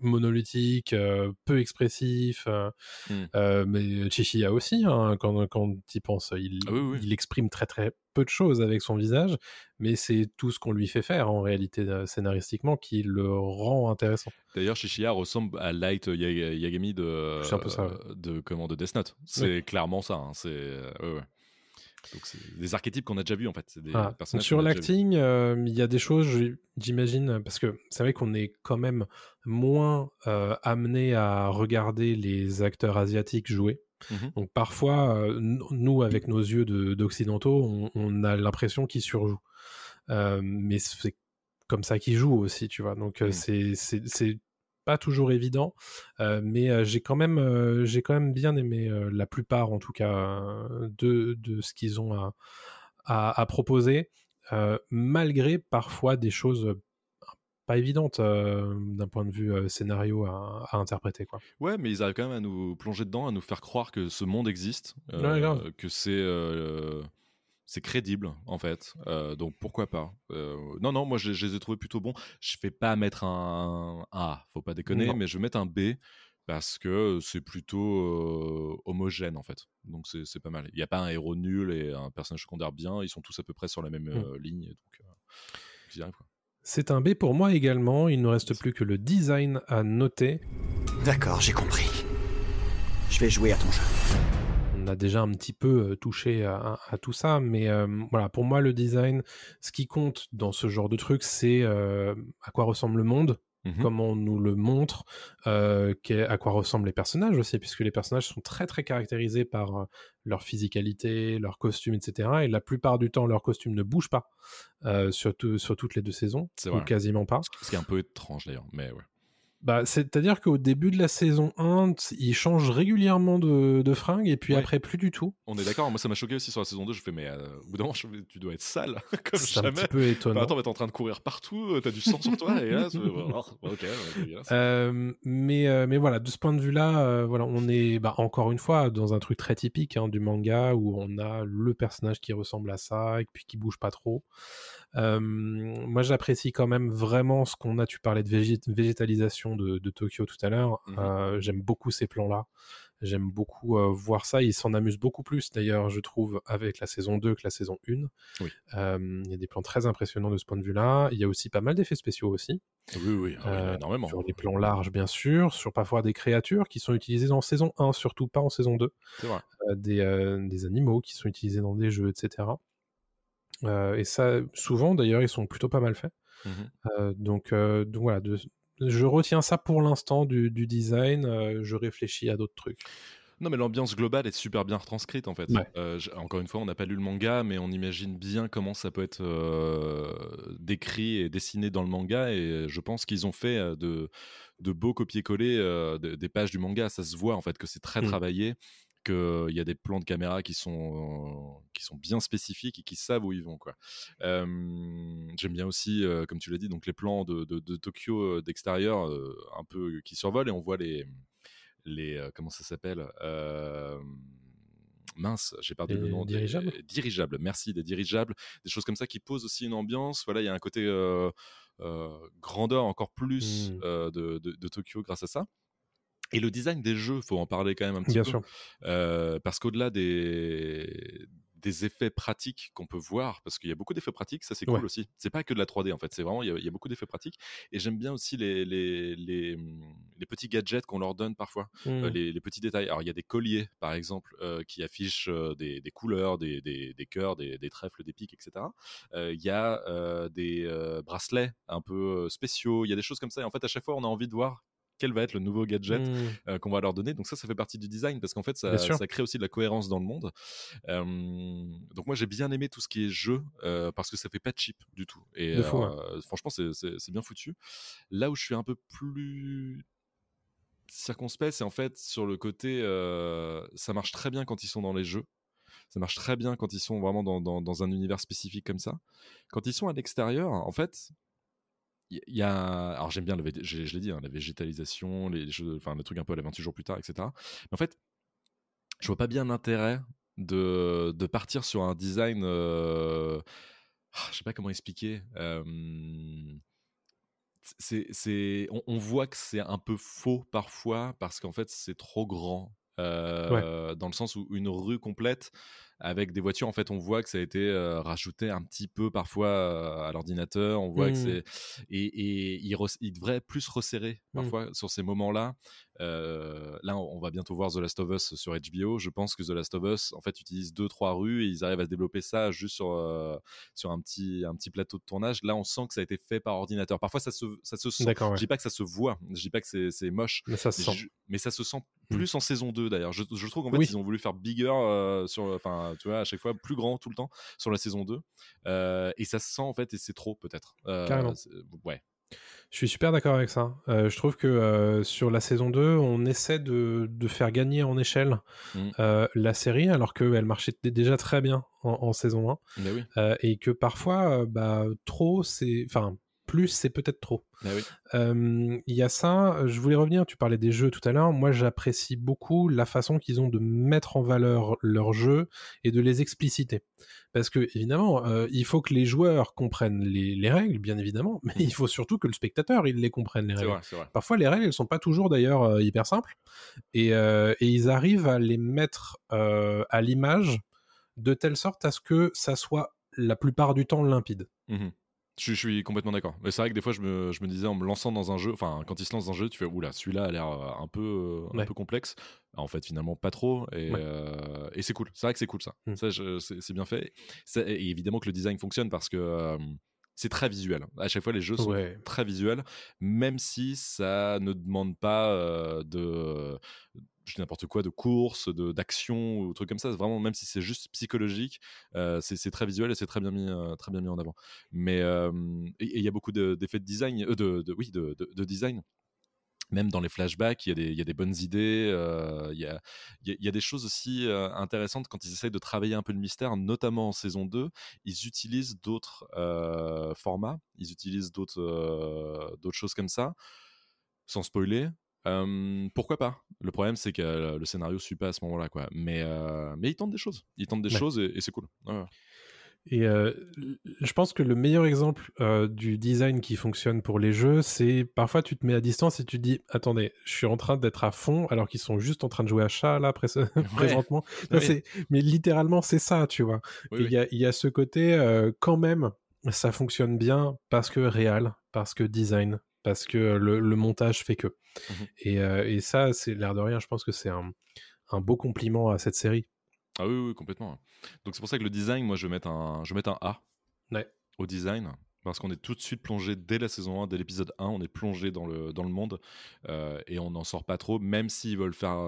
monolithique, euh, peu expressif. Euh, mmh. euh, mais Chichiya aussi, hein, quand, quand il pense, il, ah il exprime très très peu de choses avec son visage, mais c'est tout ce qu'on lui fait faire en réalité scénaristiquement qui le rend intéressant. D'ailleurs, Chichiya ressemble à Light Yagami de, de, comment, de Death Note. C'est clairement ça. Hein, c'est donc c'est des archétypes qu'on a déjà vus en fait. Des ah, sur l'acting, euh, il y a des choses, j'imagine, parce que c'est vrai qu'on est quand même moins euh, amené à regarder les acteurs asiatiques jouer. Mmh Donc parfois, euh, nous, avec nos yeux d'occidentaux, on, a l'impression qu'ils surjouent. mais c'est comme ça qu'ils jouent aussi, tu vois. Donc mmh. c'est pas toujours évident, euh, mais euh, j'ai quand même euh, j'ai quand même bien aimé la plupart en tout cas de, de ce qu'ils ont à, à, proposer, malgré parfois des choses pas évidentes d'un point de vue scénario à, interpréter quoi. Ouais, mais ils arrivent quand même à nous plonger dedans, à nous faire croire que ce monde existe, que c'est c'est crédible en fait. Euh, donc pourquoi pas? Euh, non, non, moi je, les ai trouvés plutôt bons. Je vais pas mettre un A, faut pas déconner, mais je vais mettre un B parce que c'est plutôt euh, homogène en fait. Donc c'est pas mal. Il n'y a pas un héros nul et un personnage secondaire bien. Ils sont tous à peu près sur la même mmh. ligne. Donc C'est un B pour moi également. Il ne reste plus que le design à noter. D'accord, j'ai compris. Je vais jouer à ton jeu on a déjà un petit peu touché à, tout ça, mais voilà, pour moi, le design, ce qui compte dans ce genre de truc, c'est à quoi ressemble le monde, mmh comment on nous le montre, à quoi ressemblent les personnages aussi, puisque les personnages sont très très caractérisés par leur physicalité, leur costume, etc. Et la plupart du temps, leur costume ne bouge pas, sur, sur, toutes les deux saisons, ou quasiment pas. Ce qui est un peu étrange d'ailleurs, mais ouais. Bah, c'est-à-dire qu'au début de la saison 1, il change régulièrement de, de fringues et puis après plus du tout. On est d'accord, moi ça m'a choqué aussi sur la saison 2, je fais mais euh, au bout d'un moment tu dois être sale [laughs] comme C'est un petit peu étonnant. attends, mais t'es en train de courir partout, euh, t'as du sang sur toi et là, [laughs] ok. Euh, mais, euh, mais voilà, de ce point de vue-là, voilà, on est bah, encore une fois dans un truc très typique hein, du manga où on a le personnage qui ressemble à ça et puis qui bouge pas trop moi, j'apprécie quand même vraiment ce qu'on a. Tu parlais de végétalisation de, Tokyo tout à l'heure. Mmh j'aime beaucoup ces plans-là. J'aime beaucoup voir ça. Ils s'en amusent beaucoup plus, d'ailleurs, je trouve, avec la saison 2 que la saison 1. Il y a des plans très impressionnants de ce point de vue-là. Il y a aussi pas mal d'effets spéciaux aussi. Oui, oui, ah énormément. Sur des plans larges, bien sûr. Sur parfois des créatures qui sont utilisées en saison 1, surtout pas en saison 2. Vrai. des, des animaux qui sont utilisés dans des jeux, etc. Euh, et ça, souvent d'ailleurs, ils sont plutôt pas mal faits. Mmh euh, donc, euh, donc voilà, je retiens ça pour l'instant du, design. je réfléchis à d'autres trucs. Non, mais l'ambiance globale est super bien retranscrite en fait. encore une fois, on n'a pas lu le manga, mais on imagine bien comment ça peut être décrit et dessiné dans le manga. Et je pense qu'ils ont fait de, de beaux copier-coller des pages du manga. Ça se voit en fait que c'est très mmh. travaillé qu'il y a des plans de caméra qui sont, qui sont bien spécifiques et qui savent où ils vont. Quoi. j'aime bien aussi, comme tu l'as dit, donc les plans de, de, Tokyo d'extérieur, un peu qui survolent et on voit les, les comment ça s'appelle mince, j'ai perdu le nom. Dirigeables. Des, dirigeables, merci, des dirigeables, des choses comme ça qui posent aussi une ambiance. Voilà, il y a un côté grandeur encore plus mmh. de, de, Tokyo grâce à ça. Et le design des jeux, faut en parler quand même un petit Bien peu. Sûr. parce qu'au-delà des, des effets pratiques qu'on peut voir, parce qu'il y a beaucoup d'effets pratiques, ça c'est cool aussi. C'est pas que de la 3D en fait, c'est vraiment, il y, a, beaucoup d'effets pratiques. Et j'aime bien aussi les, les, les, les, petits gadgets qu'on leur donne parfois, euh, mmh. les, petits détails. Alors il y a des colliers par exemple euh, qui affichent euh, des, des, couleurs, des, des, des cœurs, des, trèfles, des pics, etc. Il y a des bracelets un peu spéciaux, il y a des choses comme ça. Et en fait, à chaque fois, on a envie de voir quel va être le nouveau gadget mmh. euh, qu'on va leur donner. Donc ça, ça fait partie du design parce qu'en fait, ça, crée aussi de la cohérence dans le monde. donc moi, j'ai bien aimé tout ce qui est jeu euh, parce que ça fait pas cheap du tout. Et euh, franchement, c'est bien foutu. Là où je suis un peu plus circonspect, c'est en fait sur le côté, ça marche très bien quand ils sont dans les jeux. Ça marche très bien quand ils sont vraiment dans, dans un univers spécifique comme ça. Quand ils sont à l'extérieur, en fait, il y a alors j'aime bien le je, je l'ai dit hein, la végétalisation les, enfin le truc un peu à la 28 jours plus tard etc mais en fait je vois pas bien l'intérêt de, de, partir sur un design euh, ah, je sais pas comment expliquer c'est c'est on, on, voit que c'est un peu faux parfois parce qu'en fait c'est trop grand euh, dans le sens où une rue complète avec des voitures, en fait, on voit que ça a été rajouté un petit peu parfois à l'ordinateur. On voit que mmh. c'est et, et il, il, devrait plus resserrer mmh. parfois sur ces moments-là. là, on va bientôt voir The Last of Us sur HBO. Je pense que The Last of Us, en fait, utilise deux trois rues et ils arrivent à se développer ça juste sur sur un petit un petit plateau de tournage. Là, on sent que ça a été fait par ordinateur. Parfois, ça se ça se sent. Je dis pas que ça se voit. Je dis pas que c'est moche. Mais ça se sent. mais ça se sent mmh. plus en saison 2 d'ailleurs. Je, je, trouve qu'en fait, ils ont voulu faire bigger sur enfin tu vois, à chaque fois plus grand tout le temps sur la saison 2. Euh, et ça se sent en fait, et c'est trop peut-être. Euh, Carrément. Ouais. Je suis super d'accord avec ça. Euh, je trouve que sur la saison 2, on essaie de, de faire gagner en échelle mmh. la série, alors qu'elle marchait déjà très bien en, saison 1. Oui. et que parfois, bah, trop, c'est. Enfin, plus, c'est peut-être trop. Bah il y a ça, je voulais revenir, tu parlais des jeux tout à l'heure, moi j'apprécie beaucoup la façon qu'ils ont de mettre en valeur leurs jeux et de les expliciter. Parce que évidemment, il faut que les joueurs comprennent les, règles, bien évidemment, mais il faut surtout que le spectateur il les comprenne les règles. Parfois les règles elles sont pas toujours d'ailleurs hyper simples et, ils arrivent à les mettre à l'image de telle sorte à ce que ça soit la plupart du temps limpide. Mmh je, suis complètement d'accord. Mais c'est vrai que des fois, je me, je me, disais en me lançant dans un jeu, enfin, quand il se lance dans un jeu, tu fais, oula, celui-là a l'air euh, un peu, euh, peu complexe. En fait, finalement, pas trop. Et, euh, et c'est cool. C'est vrai que c'est cool ça. Mmh. Ça, c'est bien fait. et évidemment que le design fonctionne parce que c'est très visuel. À chaque fois, les jeux sont très visuels, même si ça ne demande pas de n'importe quoi, de course, de d'action ou trucs comme ça. Vraiment, même si c'est juste psychologique, euh, c'est très visuel et c'est très bien mis, euh, très bien mis en avant. Mais il y a beaucoup d'effets de, design, euh, de, oui, de, de, design même dans les flashbacks, il y, y, a des bonnes idées. Il y, a, y, a, des choses aussi intéressantes quand ils essayent de travailler un peu le mystère, notamment en saison 2. Ils utilisent d'autres formats, ils utilisent d'autres choses comme ça. Sans spoiler, pourquoi pas? Le problème, c'est que le scénario suit pas à ce moment-là, quoi. Mais, mais ils tentent des choses. Ils tentent des choses et, c'est cool. Et je pense que le meilleur exemple du design qui fonctionne pour les jeux, c'est parfois tu te mets à distance et tu te dis attendez, je suis en train d'être à fond alors qu'ils sont juste en train de jouer à chat là [laughs] présentement. [laughs] Mais littéralement c'est ça, tu vois. Il y, y, a ce côté quand même ça fonctionne bien parce que réel, parce que design, parce que le, montage fait que. Mmh et, ça, c'est l'air de rien, je pense que c'est un, beau compliment à cette série. Ah oui, oui complètement. Donc c'est pour ça que le design, moi, je vais mettre un, je vais mettre un A au design. Parce qu'on est tout de suite plongé dès la saison 1, dès l'épisode 1, on est plongé dans le, dans le monde et on n'en sort pas trop, même s'ils veulent faire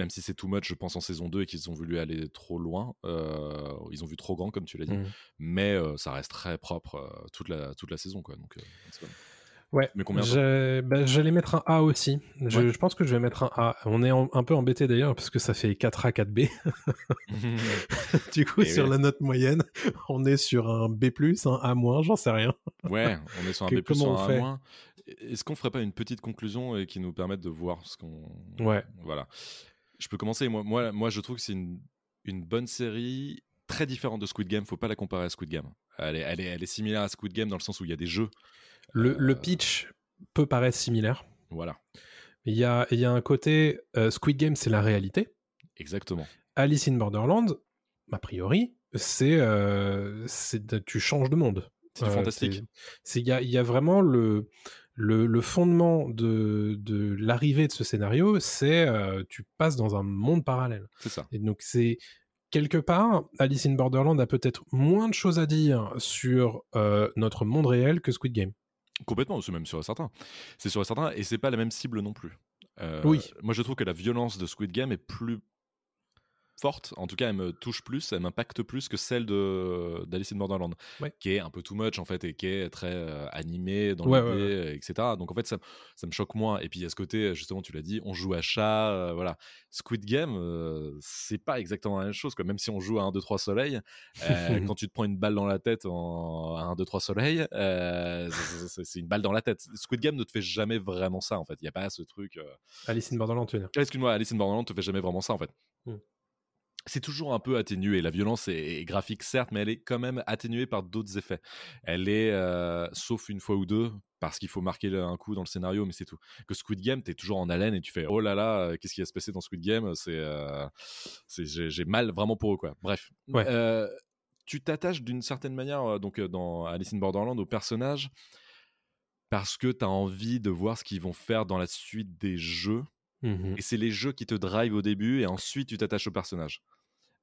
même si c'est too much, je pense, en saison 2 et qu'ils ont voulu aller trop loin. Euh, ils ont vu trop grand, comme tu l'as dit. Mmh. Mais euh, ça reste très propre euh, toute, la, toute la saison. Quoi, donc, Ouais, Mais combien j'ai- bah, j'allais mettre un A aussi. Je, Ouais. je pense que je vais mettre un A. On est en- un peu embêté d'ailleurs parce que ça fait 4A, 4B. [laughs] du coup, Et sur la note moyenne, on est sur un B+, un A-, j'en sais rien. Ouais, on est sur un B+, un A-. Est-ce qu'on ferait pas une petite conclusion et qui nous permette de voir ce qu'on... Ouais. Voilà. Je peux commencer. Moi, moi, moi je trouve que c'est une, une bonne série très différente de Squid Game. Faut pas la comparer à Squid Game. Elle est, elle est, elle est similaire à Squid Game dans le sens où il y a des jeux. Le, le Euh, pitch peut paraître similaire. Voilà, Il y a, y a un côté euh, Squid Game, c'est la réalité. exactement. Alice in Borderland, a priori, c'est euh, tu changes de monde. C'est Euh, fantastique. Il y a, il y a vraiment le, le, le fondement de, de l'arrivée de ce scénario, c'est euh, tu passes dans un monde parallèle. C'est ça. Et donc c'est quelque part, Alice in Borderland a peut-être moins de choses à dire sur euh, notre monde réel que Squid Game. Complètement, c'est même sur certains. C'est sur certains et c'est pas la même cible non plus. Euh, Oui. Moi, je trouve que la violence de Squid Game est plus forte. En tout cas, elle me touche plus, elle m'impacte plus que celle de d'Alice in Borderland, Ouais. qui est un peu too much en fait et qui est très euh, animée dans Ouais, l'idée, ouais, etc. Donc en fait, ça, ça me choque moins. Et puis il y a ce côté, justement, tu l'as dit, on joue à chat, euh, voilà. Squid Game, euh, c'est pas exactement la même chose, quoi. Même si on joue à 1, 2, 3 soleil, quand tu te prends une balle dans la tête en à 1, 2, 3 soleil, c'est- une balle dans la tête. Squid Game ne te fait jamais vraiment ça, en fait. Il n'y a pas ce truc. euh, Alice in Borderland, tu veux dire? ah, Excuse-moi, Alice in Borderland te fait jamais vraiment ça en fait. Mm. C'est toujours un peu atténué. La violence est, est graphique certes, mais elle est quand même atténuée par d'autres effets. Elle est, euh, sauf une fois ou deux, parce qu'il faut marquer un coup dans le scénario, mais c'est tout. Que Squid Game, t'es toujours en haleine et tu fais oh là là, euh, qu'est-ce qui va se passer dans Squid Game? C'est, euh, j'ai mal vraiment pour eux quoi. Bref, Ouais. Euh, tu t'attaches d'une certaine manière donc dans Alice in Borderland au personnage parce que tu as envie de voir ce qu'ils vont faire dans la suite des jeux. Mhm. Et c'est les jeux qui te drive au début et ensuite tu t'attaches au personnage.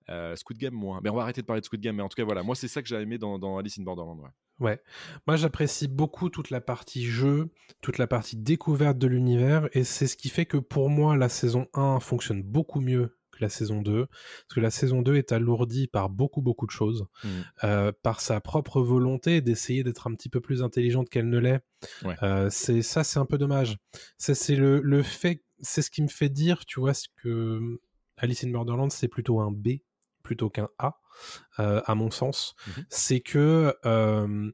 Euh, Squid Game moins. Mais on va arrêter de parler de Squid Game. Mais en tout cas, voilà, moi c'est ça que j'ai aimé dans, dans Alice in Borderland. Ouais. Ouais. Moi, j'apprécie beaucoup toute la partie jeu, toute la partie découverte de l'univers, et c'est ce qui fait que pour moi, la saison 1 fonctionne beaucoup mieux que la saison 2, parce que la saison 2 est alourdie par beaucoup, beaucoup de choses, Mhm. euh, par sa propre volonté d'essayer d'être un petit peu plus intelligente qu'elle ne l'est. Ouais. Euh, c'est ça, c'est un peu dommage. C'est le, le fait, c'est ce qui me fait dire, tu vois, ce que Alice in Borderland, c'est plutôt un B plutôt qu'un A, euh, à mon sens. Mhm. C'est que euh,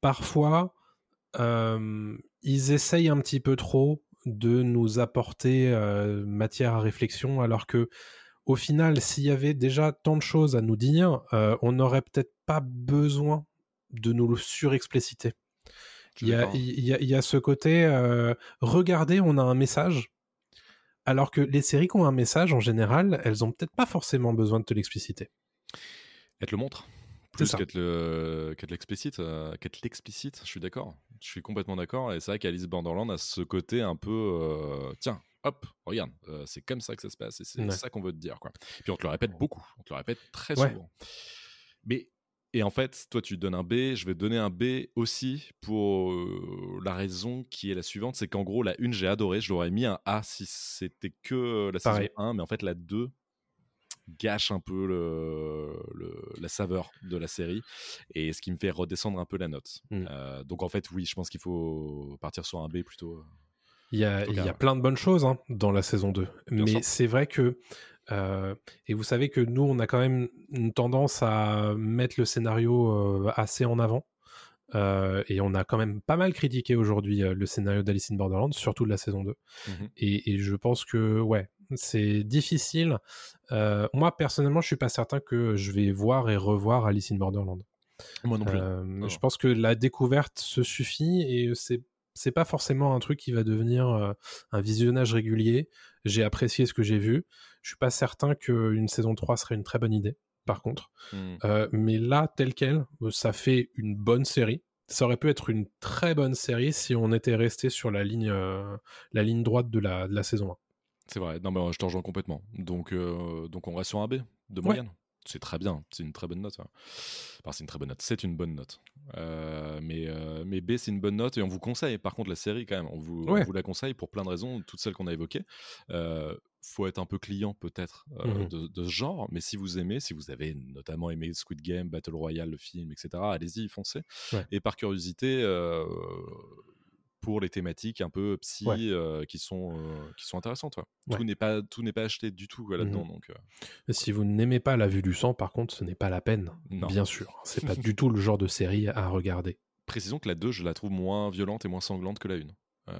parfois, euh, ils essayent un petit peu trop de nous apporter matière à réflexion, alors que au final, s'il y avait déjà tant de choses à nous dire, on n'aurait peut-être pas besoin de nous le surexpliciter. Il y, a, d'accord. il, y a, il y a ce côté, euh, regardez, on a un message, alors que les séries qui ont un message, en général, elles ont peut-être pas forcément besoin de te l'expliciter. Elle te le montre. C'est Plus qu'être le- qu'être l'explicite. euh, l'explicite, je suis d'accord. Je suis complètement d'accord. Et c'est vrai qu'Alice Borderland a ce côté un peu. euh, tiens, hop, regarde, euh, c'est comme ça que ça se passe et c'est Ouais. ça qu'on veut te dire. Quoi. Puis on te le répète beaucoup. On te le répète très Ouais. souvent. Mais. Et en fait, toi, tu donnes un B, je vais donner un B aussi pour euh, la raison qui est la suivante, c'est qu'en gros, la une, j'ai adoré, je l'aurais mis un A si c'était que la Pareil. saison 1, mais en fait, la 2 gâche un peu le, le- la saveur de la série et ce qui me fait redescendre un peu la note. Mm. Euh, donc en fait, oui, je pense qu'il faut partir sur un B plutôt. Il y a, il y a plein de bonnes choses hein, dans la saison 2. Bien Mais c'est vrai que. Euh, et vous savez que nous, on a quand même une tendance à mettre le scénario euh, assez en avant. Euh, et on a quand même pas mal critiqué aujourd'hui le scénario d'Alice in Borderland, surtout de la saison 2. Mhm. Et, et je pense que, ouais, c'est difficile. Moi, personnellement, je suis pas certain que je vais voir et revoir Alice in Borderland. Moi non plus. Non, je pense que la découverte se suffit et c'est c'est pas forcément un truc qui va devenir euh, un visionnage régulier. J'ai apprécié ce que j'ai vu. Je suis pas certain qu'une saison 3 serait une très bonne idée, par contre. Mm. Euh, mais là, tel quel, euh, ça fait une bonne série. Ça aurait pu être une très bonne série si on était resté sur la ligne, euh, la ligne droite de la, de la saison 1. C'est vrai, non, mais je te rejoins complètement. Donc, euh, donc on reste sur un B de Ouais. C'est très bien, c'est une très bonne note. Enfin, c'est une très bonne note, c'est une bonne note. Euh, mais, euh, mais B, c'est une bonne note et on vous conseille, par contre, la série, quand même, on vous, on vous la conseille pour plein de raisons, toutes celles qu'on a évoquées. Euh, faut être un peu client, peut-être, euh, Mhm. de, de ce genre, mais si vous aimez, si vous avez notamment aimé Squid Game, Battle Royale, le film, etc., allez-y, foncez. Ouais. Et par curiosité, pour les thématiques un peu psy Ouais. euh, qui sont euh, qui sont intéressantes. ouais. Ouais. Tout n'est pas tout n'est pas acheté du tout là-dedans. Mhm. Donc euh, Si vous n'aimez pas la vue du sang, par contre, ce n'est pas la peine. Non. Bien sûr. C'est pas [laughs] du tout le genre de série à regarder. précisons que la 2, je la trouve moins violente et moins sanglante que la 1. Euh,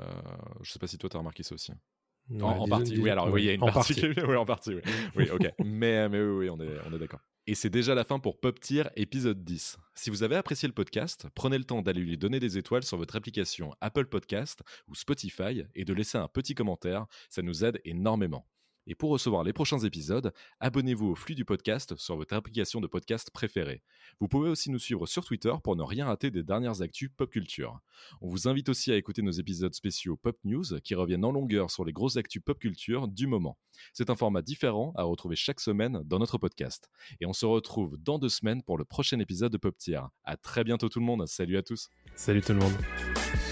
je sais pas si toi t'as remarqué ça aussi. En, Ouais, en disons- partie, disons- oui, alors oui, il y a une en partie. partie. oui, [laughs] en partie, oui. Oui, ok. mais, mais oui, oui, on est, on est d'accord. Et c'est déjà la fin pour Pop Tier épisode 10. Si vous avez apprécié le podcast, prenez le temps d'aller lui donner des étoiles sur votre application Apple Podcast ou Spotify et de laisser un petit commentaire, ça nous aide énormément. Et pour recevoir les prochains épisodes, abonnez-vous au flux du podcast sur votre application de podcast préférée. Vous pouvez aussi nous suivre sur Twitter pour ne rien rater des dernières actus pop culture. On vous invite aussi à écouter nos épisodes spéciaux Pop News qui reviennent en longueur sur les grosses actus pop culture du moment. C'est un format différent à retrouver chaque semaine dans notre podcast. Et on se retrouve dans deux semaines pour le prochain épisode de Pop Tier. À très bientôt tout le monde. Salut à tous. Salut tout le monde.